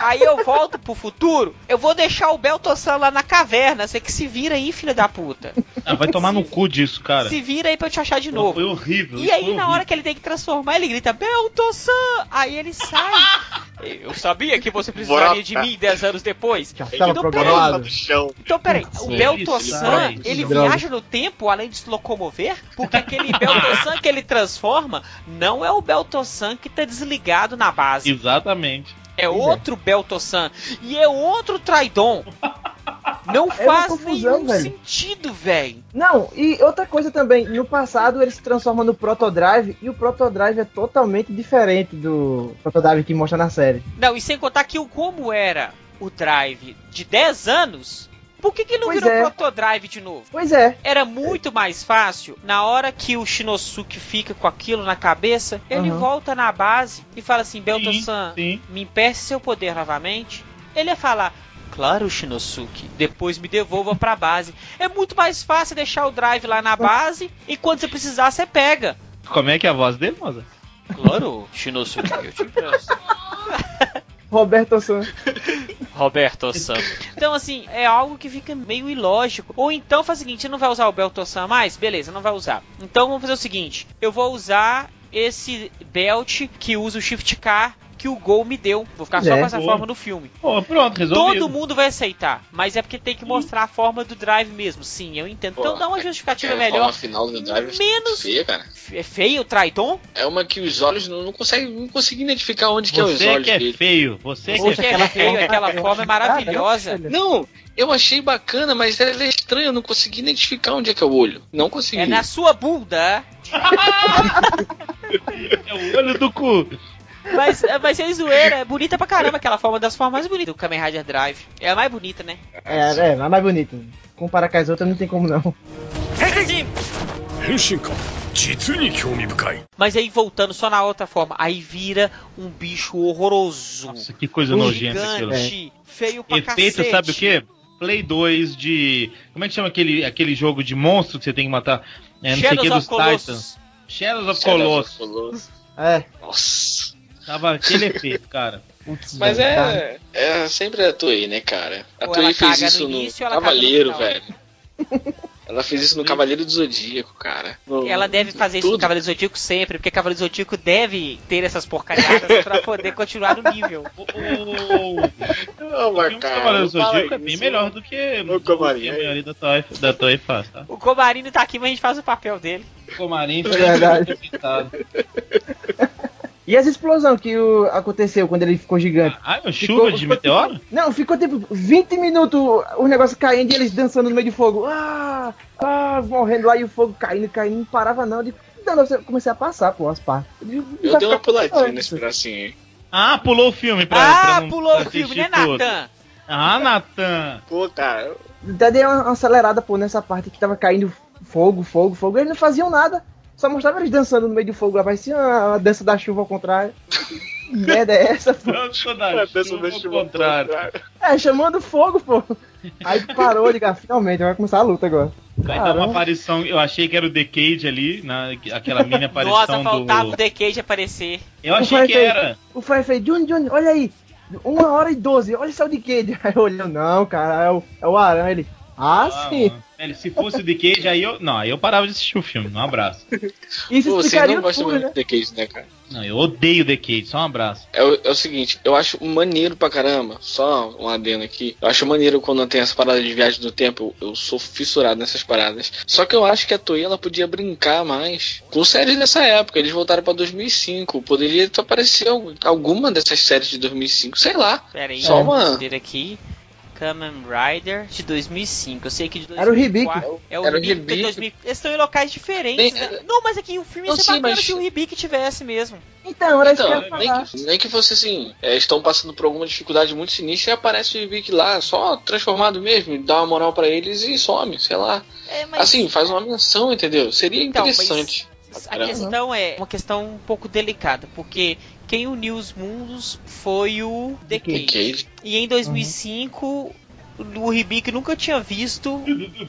Speaker 2: Aí eu volto pro futuro, eu vou deixar o Beltossan lá na caverna. Você que se vira aí, filha da puta.
Speaker 1: Ah, vai tomar no cu disso, cara.
Speaker 2: Se vira aí pra eu te achar de
Speaker 1: Foi
Speaker 2: novo.
Speaker 1: horrível.
Speaker 2: E aí,
Speaker 1: foi
Speaker 2: na
Speaker 1: horrível.
Speaker 2: hora que ele tem que transformar, ele grita, Beltossan! Aí ele sai. (laughs) Eu sabia que você precisaria de mim 10 anos depois.
Speaker 4: Já
Speaker 2: Então,
Speaker 3: chão.
Speaker 2: Então, peraí, o Beltossan, ele viaja no tempo além de se locomover? Porque aquele Beltossan que ele transforma não é o Beltossan que tá desligado na base.
Speaker 1: Exatamente.
Speaker 2: É
Speaker 4: é.
Speaker 2: outro Beltossan. E é outro Traidon. Não
Speaker 4: uma
Speaker 2: faz
Speaker 4: confusão,
Speaker 2: nenhum
Speaker 4: velho.
Speaker 2: sentido, velho.
Speaker 4: Não, e outra coisa também, no passado ele se transforma no Protodrive e o Protodrive é totalmente diferente do Protodrive que mostra na série.
Speaker 2: Não, e sem contar que o como era o Drive de 10 anos, por que, que não
Speaker 4: Pois
Speaker 2: virou
Speaker 4: é.
Speaker 2: Protodrive de novo?
Speaker 4: Pois é,
Speaker 2: Era muito mais fácil, na hora que o Shinosuke fica com aquilo na cabeça, ele
Speaker 4: Uhum.
Speaker 2: volta na base e fala assim, Belto-san, me empreste seu poder novamente. Ele ia falar, claro, Shinosuke, depois me devolva pra base. É muito mais fácil deixar o drive lá na base e quando você precisar, você pega.
Speaker 1: Como é que é a voz dele, moça?
Speaker 2: Claro, Shinosuke, eu te empresto. (laughs)
Speaker 4: Roberto San.
Speaker 2: Roberto (laughs) San. Então, assim, é algo que fica meio ilógico. Ou então faz o seguinte: você não vai usar o Belto San mais? Beleza, não vai usar. Então vamos fazer o seguinte: eu vou usar esse belt que usa o Shift Car que o Gol me deu. Vou ficar só
Speaker 4: É,
Speaker 2: com essa
Speaker 1: boa.
Speaker 2: forma no filme.
Speaker 1: Pô, pronto, resolvido.
Speaker 2: Todo mundo vai aceitar, mas é porque tem que mostrar a forma do drive mesmo. Sim, eu entendo. Então dá uma justificativa
Speaker 3: é, A
Speaker 2: melhor.
Speaker 3: forma final do Drive
Speaker 2: Menos-
Speaker 3: feia, cara.
Speaker 2: É feio o Traidon?
Speaker 3: É uma que os olhos não, não conseguem não conseguem identificar onde que é os
Speaker 1: Você
Speaker 3: olhos
Speaker 1: que é
Speaker 3: dele.
Speaker 1: feio. Você que é
Speaker 2: é
Speaker 1: feio.
Speaker 2: feio, aquela forma é maravilhosa.
Speaker 3: Não, eu achei bacana, mas ela é estranha, eu não consegui identificar onde é que é o olho. Não consegui.
Speaker 2: É na sua bunda. (laughs)
Speaker 1: É o olho do cu.
Speaker 2: Mas, é, mas sem zoeira, é bonita pra caramba aquela forma, das formas mais bonitas do Kamen Rider Drive. É a mais bonita, né?
Speaker 4: É, é, é a mais bonita. Comparar com as outras não tem como não.
Speaker 2: Mas aí voltando só na outra forma, aí vira um bicho horroroso.
Speaker 1: Nossa, que coisa um nojenta aquilo.
Speaker 2: É. Feio pra
Speaker 1: Efeito,
Speaker 2: cacete.
Speaker 1: sabe o que? Play 2 de. Como é que chama aquele, aquele jogo de monstro que você tem que matar? É, não
Speaker 2: Shadows sei
Speaker 1: que dos
Speaker 2: Colossus.
Speaker 1: Titans. Shadows of Colossus.
Speaker 3: Shadows of Colossus.
Speaker 4: É.
Speaker 3: Nossa.
Speaker 1: Tava aquele efeito, cara.
Speaker 4: Putz,
Speaker 3: Mas
Speaker 4: velho,
Speaker 3: é, é sempre a Toei, né, cara? A
Speaker 2: Ou
Speaker 3: Toei fez isso
Speaker 2: no
Speaker 3: no
Speaker 2: início no
Speaker 3: Cavaleiro,
Speaker 2: final.
Speaker 3: velho. Ela fez isso no (laughs) Cavaleiro do Zodíaco, cara. No-
Speaker 2: Ela deve fazer isso no
Speaker 3: tudo.
Speaker 2: Cavaleiro do Zodíaco sempre, porque Cavaleiro do Zodíaco deve ter essas porcariadas pra poder continuar no nível. (laughs)
Speaker 1: O, o,
Speaker 3: Não,
Speaker 1: o
Speaker 3: mas,
Speaker 1: do
Speaker 3: cara,
Speaker 1: Cavaleiro
Speaker 3: fala
Speaker 1: Zodíaco é bem
Speaker 3: isso.
Speaker 1: melhor do que
Speaker 3: Ô, Comarim,
Speaker 1: que a maioria da Toei, da Toei faz, tá?
Speaker 2: O Comarino tá aqui, mas a gente faz o papel dele.
Speaker 1: Comarim
Speaker 4: É verdade. (laughs) E as explosões que o- aconteceu quando ele ficou gigante?
Speaker 1: Ah, é
Speaker 4: Ficou-
Speaker 1: chuva de
Speaker 4: ficou-
Speaker 1: meteoro?
Speaker 4: Não, ficou tipo 20 minutos o negócio caindo e eles dançando no meio de fogo. Ah, ah, morrendo lá e o fogo caindo, caindo, não parava não. De... Não, eu comecei a passar, pô, as partes.
Speaker 3: Eu dei uma puladinha nesse pedacinho aí.
Speaker 1: Ah, pulou o filme pra,
Speaker 2: ah,
Speaker 1: pra não
Speaker 2: pulou o filme, né. Natan?
Speaker 1: Ah, Natan.
Speaker 3: Pô, cara,
Speaker 4: Até dei uma uma acelerada, pô, nessa parte que tava caindo fogo, fogo, fogo. Eles não faziam nada. Só mostrava eles dançando no meio do fogo lá. Parecia a a dança da chuva ao contrário. Que (laughs) merda é essa, pô?
Speaker 1: Dança da
Speaker 3: É, dança
Speaker 1: chuva
Speaker 3: da
Speaker 1: ao
Speaker 3: chuva ao
Speaker 1: contrário.
Speaker 3: contrário.
Speaker 4: É, chamando fogo, pô. Aí parou, ligar, finalmente, vai começar a luta agora.
Speaker 1: Vai dar uma aparição, eu achei que era o Decade ali, na, aquela mini (laughs) aparição
Speaker 2: Nossa, faltava o
Speaker 1: do...
Speaker 2: Decade aparecer.
Speaker 1: Eu achei que era.
Speaker 4: O Fire fez, Juni, Juni, olha aí. Uma hora e doze, olha só o Decade. (laughs) Aí eu olhei, não, cara, é o, é o Aranha. Ele, ah,
Speaker 1: Ah,
Speaker 4: sim.
Speaker 1: Velho, se fosse o Decade, aí eu. Não, aí eu parava de assistir o filme. Um abraço. (laughs)
Speaker 4: Isso
Speaker 3: Pô, vocês
Speaker 4: explicaria
Speaker 3: não gostam
Speaker 4: tudo,
Speaker 3: muito
Speaker 4: né?
Speaker 3: do The Cage, né, cara?
Speaker 1: Não, eu odeio Decade, só um abraço.
Speaker 3: É o, é o seguinte, eu acho maneiro pra caramba, só um adendo aqui. Eu acho maneiro quando tem essa parada de viagem do tempo. Eu, eu sou fissurado nessas paradas. Só que eu acho que a Toei ela podia brincar mais com séries dessa época. Eles voltaram pra 2005. Poderia aparecer al- alguma dessas séries de 2005, sei lá.
Speaker 2: Pera aí,
Speaker 3: Só
Speaker 2: vou
Speaker 3: uma-
Speaker 2: aqui. Kamen Rider de 2005. Eu sei que de 2004.
Speaker 4: Era o Ribic.
Speaker 2: É o
Speaker 3: Era o
Speaker 2: Ribic. 2000 Eles estão em locais diferentes. Né? Não, mas aqui o filme ia ser
Speaker 3: sim,
Speaker 2: bacana
Speaker 3: mas-
Speaker 2: se o Ribic tivesse mesmo.
Speaker 4: Então, era isso que
Speaker 3: Então, nem
Speaker 4: falar.
Speaker 3: que, nem que fosse assim, é, estão passando por alguma dificuldade muito sinistra e aparece o Vic lá, só transformado mesmo, dá uma moral pra eles e some, sei lá.
Speaker 2: É, mas
Speaker 3: Assim, faz uma menção, entendeu? Seria
Speaker 2: Então, mas-
Speaker 3: interessante.
Speaker 2: a
Speaker 3: Caramba.
Speaker 2: questão é uma questão um pouco delicada, porque quem uniu os mundos foi o Decade.
Speaker 3: Decade.
Speaker 2: E em 2005, o Ribic nunca tinha visto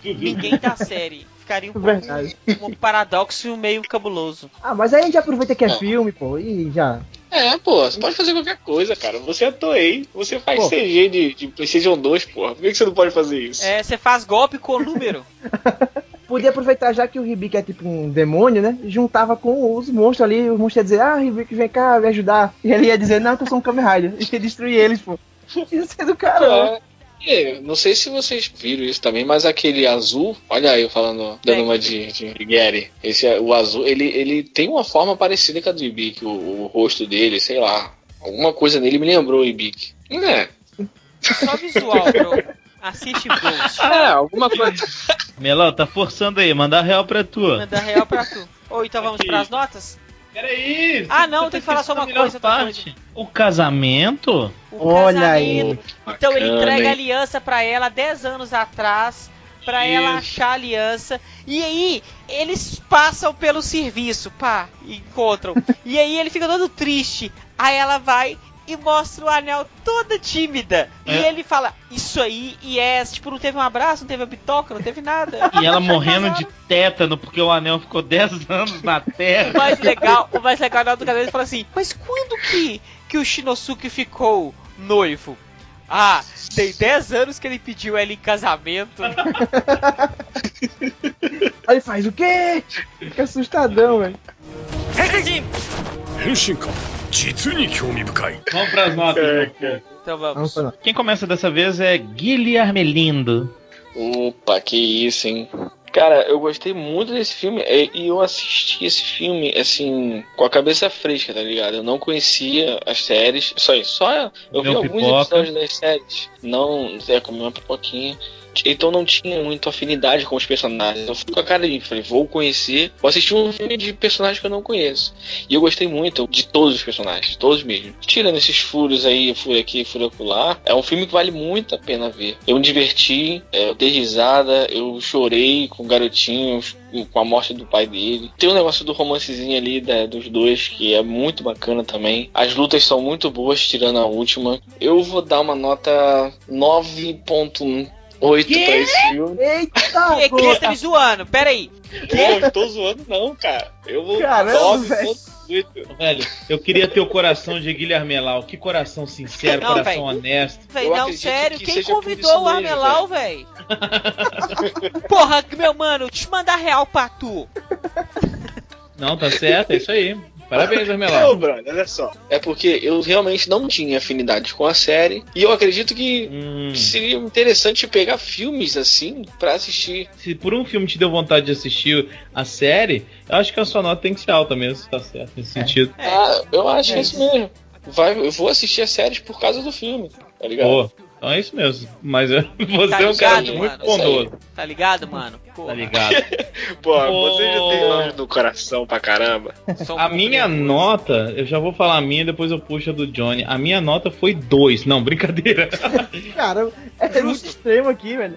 Speaker 2: ninguém da (laughs) série. Ficaria um pouco um paradoxo meio cabuloso.
Speaker 4: Ah, mas aí a gente aproveita que é
Speaker 3: É.
Speaker 4: filme, pô, e já.
Speaker 3: É, pô, você pode fazer qualquer coisa, cara. Você é Toei, você faz
Speaker 4: Pô.
Speaker 3: CG de, de PlayStation 2, porra. Por que, que você não pode fazer isso?
Speaker 2: É, você faz golpe com número. (laughs)
Speaker 4: Podia aproveitar já que o Ribic é tipo um demônio, né? Juntava com os monstros ali, os monstros iam dizer, ah, Ribic, vem cá, me ajudar. E ele ia dizer, não, que eu sou um Kamen Rider. E ia destruir eles, pô. (laughs) Ia ser do caramba.
Speaker 3: É. É, não sei se vocês viram isso também, mas aquele azul, olha aí eu falando, dando
Speaker 2: É.
Speaker 3: uma de, de Gary. Esse, é- o azul, ele, ele tem uma forma parecida com a do Ibik, o, o rosto dele, sei lá. Alguma coisa nele me lembrou o Ibik. Né?
Speaker 2: Só visual, bro. (laughs) Assiste Ghost.
Speaker 3: Ah, (laughs) alguma coisa.
Speaker 1: Melão, tá forçando aí, mandar real pra tu.
Speaker 2: Manda real pra tu. Ou então vamos
Speaker 1: Aqui.
Speaker 2: pras notas?
Speaker 1: Peraí!
Speaker 2: Ah, não, tem que falar só uma coisa, outra
Speaker 1: parte. O casamento?
Speaker 2: O
Speaker 4: Olha aí.
Speaker 2: casamento. Então ele
Speaker 3: Bacana,
Speaker 2: entrega a
Speaker 3: hein?
Speaker 2: aliança pra ela 10 anos atrás. Pra
Speaker 1: Isso.
Speaker 2: ela achar a aliança. E aí, eles passam pelo serviço, pá, encontram. e aí ele fica todo triste. Aí ela vai e mostra o anel toda tímida.
Speaker 1: É.
Speaker 2: E ele fala, isso aí, e é, tipo, não teve um abraço, não teve a bitoca, não teve nada. (laughs)
Speaker 1: E ela morrendo de tétano, porque o anel ficou 10 (laughs) anos na terra.
Speaker 2: O mais legal, o mais legal do cara, ele fala assim, mas quando que, que o Shinosuke ficou noivo? Ah, tem 10 anos que ele pediu ela em casamento. (laughs)
Speaker 4: Aí faz o quê? Fica assustadão, velho.
Speaker 5: Henshinko!
Speaker 1: Vamos pras notas,
Speaker 3: É,
Speaker 1: meu povo.
Speaker 2: Então
Speaker 4: Vamos
Speaker 2: vamos.
Speaker 1: Quem começa dessa vez é Guilherme Lindo.
Speaker 3: Opa, que isso, hein? Cara, eu gostei muito desse filme e e eu assisti esse filme, assim, com a cabeça fresca, tá ligado? Eu não conhecia as séries, só isso, só eu vi
Speaker 1: Comeu
Speaker 3: alguns
Speaker 1: pipoca.
Speaker 3: episódios das séries, não, é, comi uma pipoquinha, então não tinha muita afinidade com os personagens. Eu fui com a cara de, falei, vou conhecer, vou assistir um filme de personagens que eu não conheço. E eu gostei muito de todos os personagens, todos mesmo. Tirando esses furos aí, furo aqui, furo acolá, é um filme que vale muito a pena ver. Eu me diverti, é, eu dei risada, eu chorei com o garotinho, com a morte do pai dele. Tem um negócio do romancezinho ali da- dos dois que é muito bacana também. As lutas são muito boas, tirando a última. Eu vou dar uma nota 9.8 pra esse filme.
Speaker 4: Eita,
Speaker 2: Que, que
Speaker 4: gota.
Speaker 2: tá me zoando? Pera aí.
Speaker 3: Pô, não tô zoando não, cara. Eu vou
Speaker 4: Caramba,
Speaker 3: 9
Speaker 4: velho.
Speaker 1: Velho, eu queria ter o coração de Guilherme Armelau. Que coração sincero,
Speaker 2: Não,
Speaker 1: coração
Speaker 2: véi.
Speaker 1: honesto.
Speaker 2: Véi,
Speaker 3: Eu
Speaker 2: não, sério,
Speaker 3: que
Speaker 2: quem convidou o Armelau, velho? (laughs) Porra, meu mano, deixa eu mandar real pra tu.
Speaker 1: Não, tá certo, é isso aí. Parabéns, (laughs)
Speaker 3: Não,
Speaker 1: Armelau.
Speaker 3: brother, olha só. É porque eu realmente não tinha afinidade com a série. E eu acredito que
Speaker 1: Hum,
Speaker 3: seria interessante pegar filmes assim pra assistir.
Speaker 1: se por um filme te deu vontade de assistir a série, eu acho que a sua nota tem que ser alta mesmo, tá certo, nesse sentido.
Speaker 2: É.
Speaker 3: Ah, eu acho que é
Speaker 2: É
Speaker 3: isso mesmo. Vai, eu vou assistir as séries por causa do filme, tá ligado?
Speaker 1: Pô, então é isso mesmo. Mas eu- (laughs) você
Speaker 2: Tá
Speaker 1: é um cara
Speaker 2: ligado,
Speaker 1: muito
Speaker 2: mano?
Speaker 1: bondoso.
Speaker 2: Tá ligado, mano? Porra.
Speaker 1: Tá ligado?
Speaker 3: Pô, (laughs)
Speaker 1: Pô.
Speaker 3: você já tem ódio no coração pra caramba.
Speaker 1: A minha nota, eu já vou falar a minha, depois eu puxo a do Johnny. A minha nota foi 2. Não, brincadeira. (laughs)
Speaker 4: Cara, é muito extremo aqui, velho.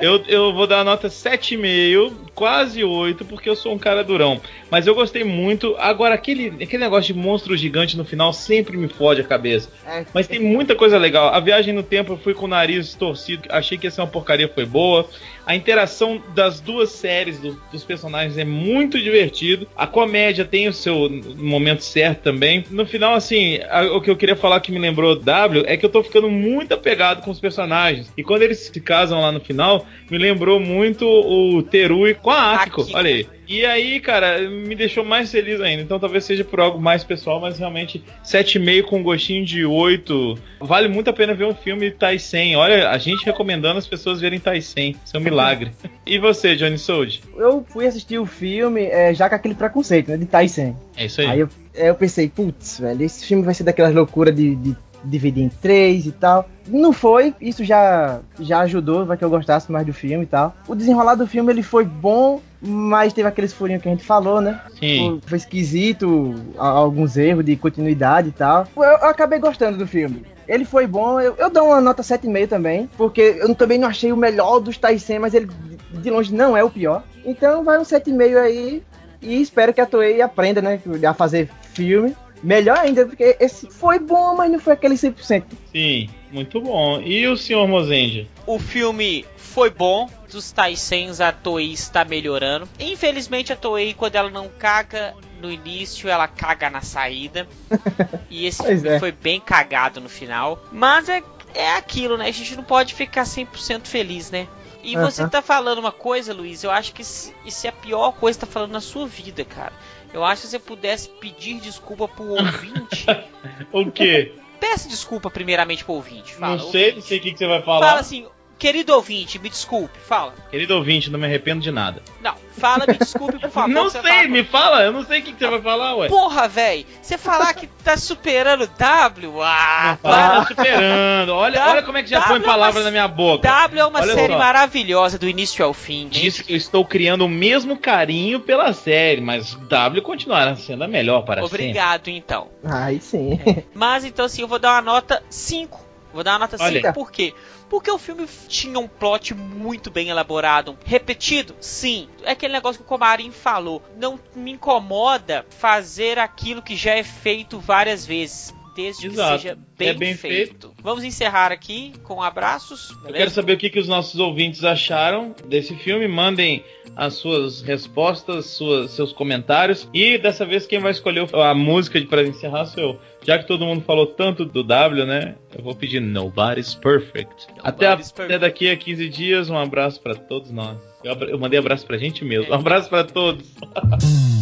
Speaker 1: Eu, eu vou dar a nota 7,5, quase 8, porque eu sou um cara durão. Mas eu gostei muito. Agora, aquele, aquele negócio de monstro gigante no final sempre me fode a cabeça.
Speaker 4: É,
Speaker 1: Mas tem muita coisa legal. A viagem no tempo eu fui com o nariz torcido, achei que ia ser uma porcaria, foi boa. A interação das duas séries, do- dos personagens, é muito divertido. A comédia tem o seu momento certo também. No final, assim, a- o que eu queria falar que me lembrou W é que eu tô ficando muito apegado com os personagens. E quando eles se casam lá no final, me lembrou muito o Terui com a Akiko. Olha aí. E aí, cara, me deixou mais feliz ainda. Então talvez seja por algo mais pessoal, mas realmente 7,5 com um gostinho de 8. Vale muito a pena ver um filme Taisen. Olha, a gente recomendando as pessoas verem Taisen. Isso é um milagre. (laughs) e você, Johnny Sold?
Speaker 4: Eu fui assistir o filme é, já com aquele preconceito, né? De Tyson.
Speaker 1: É isso aí.
Speaker 4: Aí eu, eu pensei, putz, velho, esse filme vai ser daquelas loucuras de, de dividir em três e tal. Não foi, isso já, já ajudou para que eu gostasse mais do filme e tal. O desenrolar do filme ele foi bom, mas teve aqueles furinhos que a gente falou, né?
Speaker 1: Sim.
Speaker 4: Foi, foi esquisito, alguns erros de continuidade e tal. Eu, eu acabei gostando do filme. Ele foi bom, eu, eu dou uma nota 7,5 também, porque eu também não achei o melhor dos Taisen, mas ele de longe não é o pior. Então vai um 7,5 aí e espero que a Toei aprenda, né, a fazer filme. Melhor ainda, porque esse foi bom, mas não foi aquele 100%.
Speaker 1: Sim, muito bom. E o senhor Mozenja?
Speaker 2: O filme foi bom. Dos Taisens a Toei está melhorando. Infelizmente a Toei, quando ela não caga no início, ela caga na saída. (laughs) E esse
Speaker 4: Pois
Speaker 2: filme
Speaker 4: é.
Speaker 2: foi bem cagado no final. Mas é, é aquilo, né? A gente não pode ficar 100% feliz, né? E você tá falando uma coisa, Luiz, eu acho que isso é a pior coisa que tá falando na sua vida, cara. Eu acho que se você pudesse pedir desculpa pro ouvinte. (laughs)
Speaker 1: O quê?
Speaker 2: peça desculpa primeiramente pro ouvinte. Fala,
Speaker 1: não sei, não
Speaker 2: ouvinte.
Speaker 1: sei o que, que você vai falar.
Speaker 2: Fala assim, querido ouvinte, me desculpe, fala.
Speaker 1: Querido ouvinte, não me arrependo de nada.
Speaker 2: Não, fala, me desculpe, por favor. (laughs)
Speaker 1: não sei,
Speaker 2: fala-
Speaker 1: me fala, eu não sei o que, que você vai falar, ué.
Speaker 2: Porra, velho, você falar que tá superando W, ah,
Speaker 1: Fala,
Speaker 2: para.
Speaker 1: superando. Olha,
Speaker 2: W-
Speaker 1: olha como é que já
Speaker 2: W
Speaker 1: põe
Speaker 2: é uma-
Speaker 1: palavra na minha boca.
Speaker 2: W é uma
Speaker 1: Olha
Speaker 2: série
Speaker 1: só.
Speaker 2: maravilhosa do início ao fim.
Speaker 1: Disse que eu estou criando o mesmo carinho pela série, mas W continuará sendo a melhor para
Speaker 2: Obrigado, então.
Speaker 4: Aí sim.
Speaker 2: Mas então assim, eu vou dar uma nota 5. Vou dar uma nota
Speaker 1: Olha
Speaker 2: 5
Speaker 1: aí.
Speaker 2: por quê? Porque o filme tinha um plot muito bem elaborado. Repetido? Sim. É aquele negócio que o Comarim falou. Não me incomoda fazer aquilo que já é feito várias vezes. Desde
Speaker 1: Exato.
Speaker 2: que seja bem,
Speaker 1: É bem
Speaker 2: feito. Vamos encerrar aqui com abraços.
Speaker 1: sempre. Eu
Speaker 2: beleza?
Speaker 1: quero saber o que, que os nossos ouvintes acharam desse filme. Mandem as suas respostas, suas, seus comentários. E dessa vez quem vai escolher a música para encerrar sou eu. Já que todo mundo falou tanto do W, né? Eu vou pedir Nobody's Perfect. até, a-
Speaker 2: Nobody's Perfect.
Speaker 1: até daqui a 15 dias, um abraço para todos nós. Eu, eu mandei abraço pra gente mesmo. Um abraço para todos. (laughs)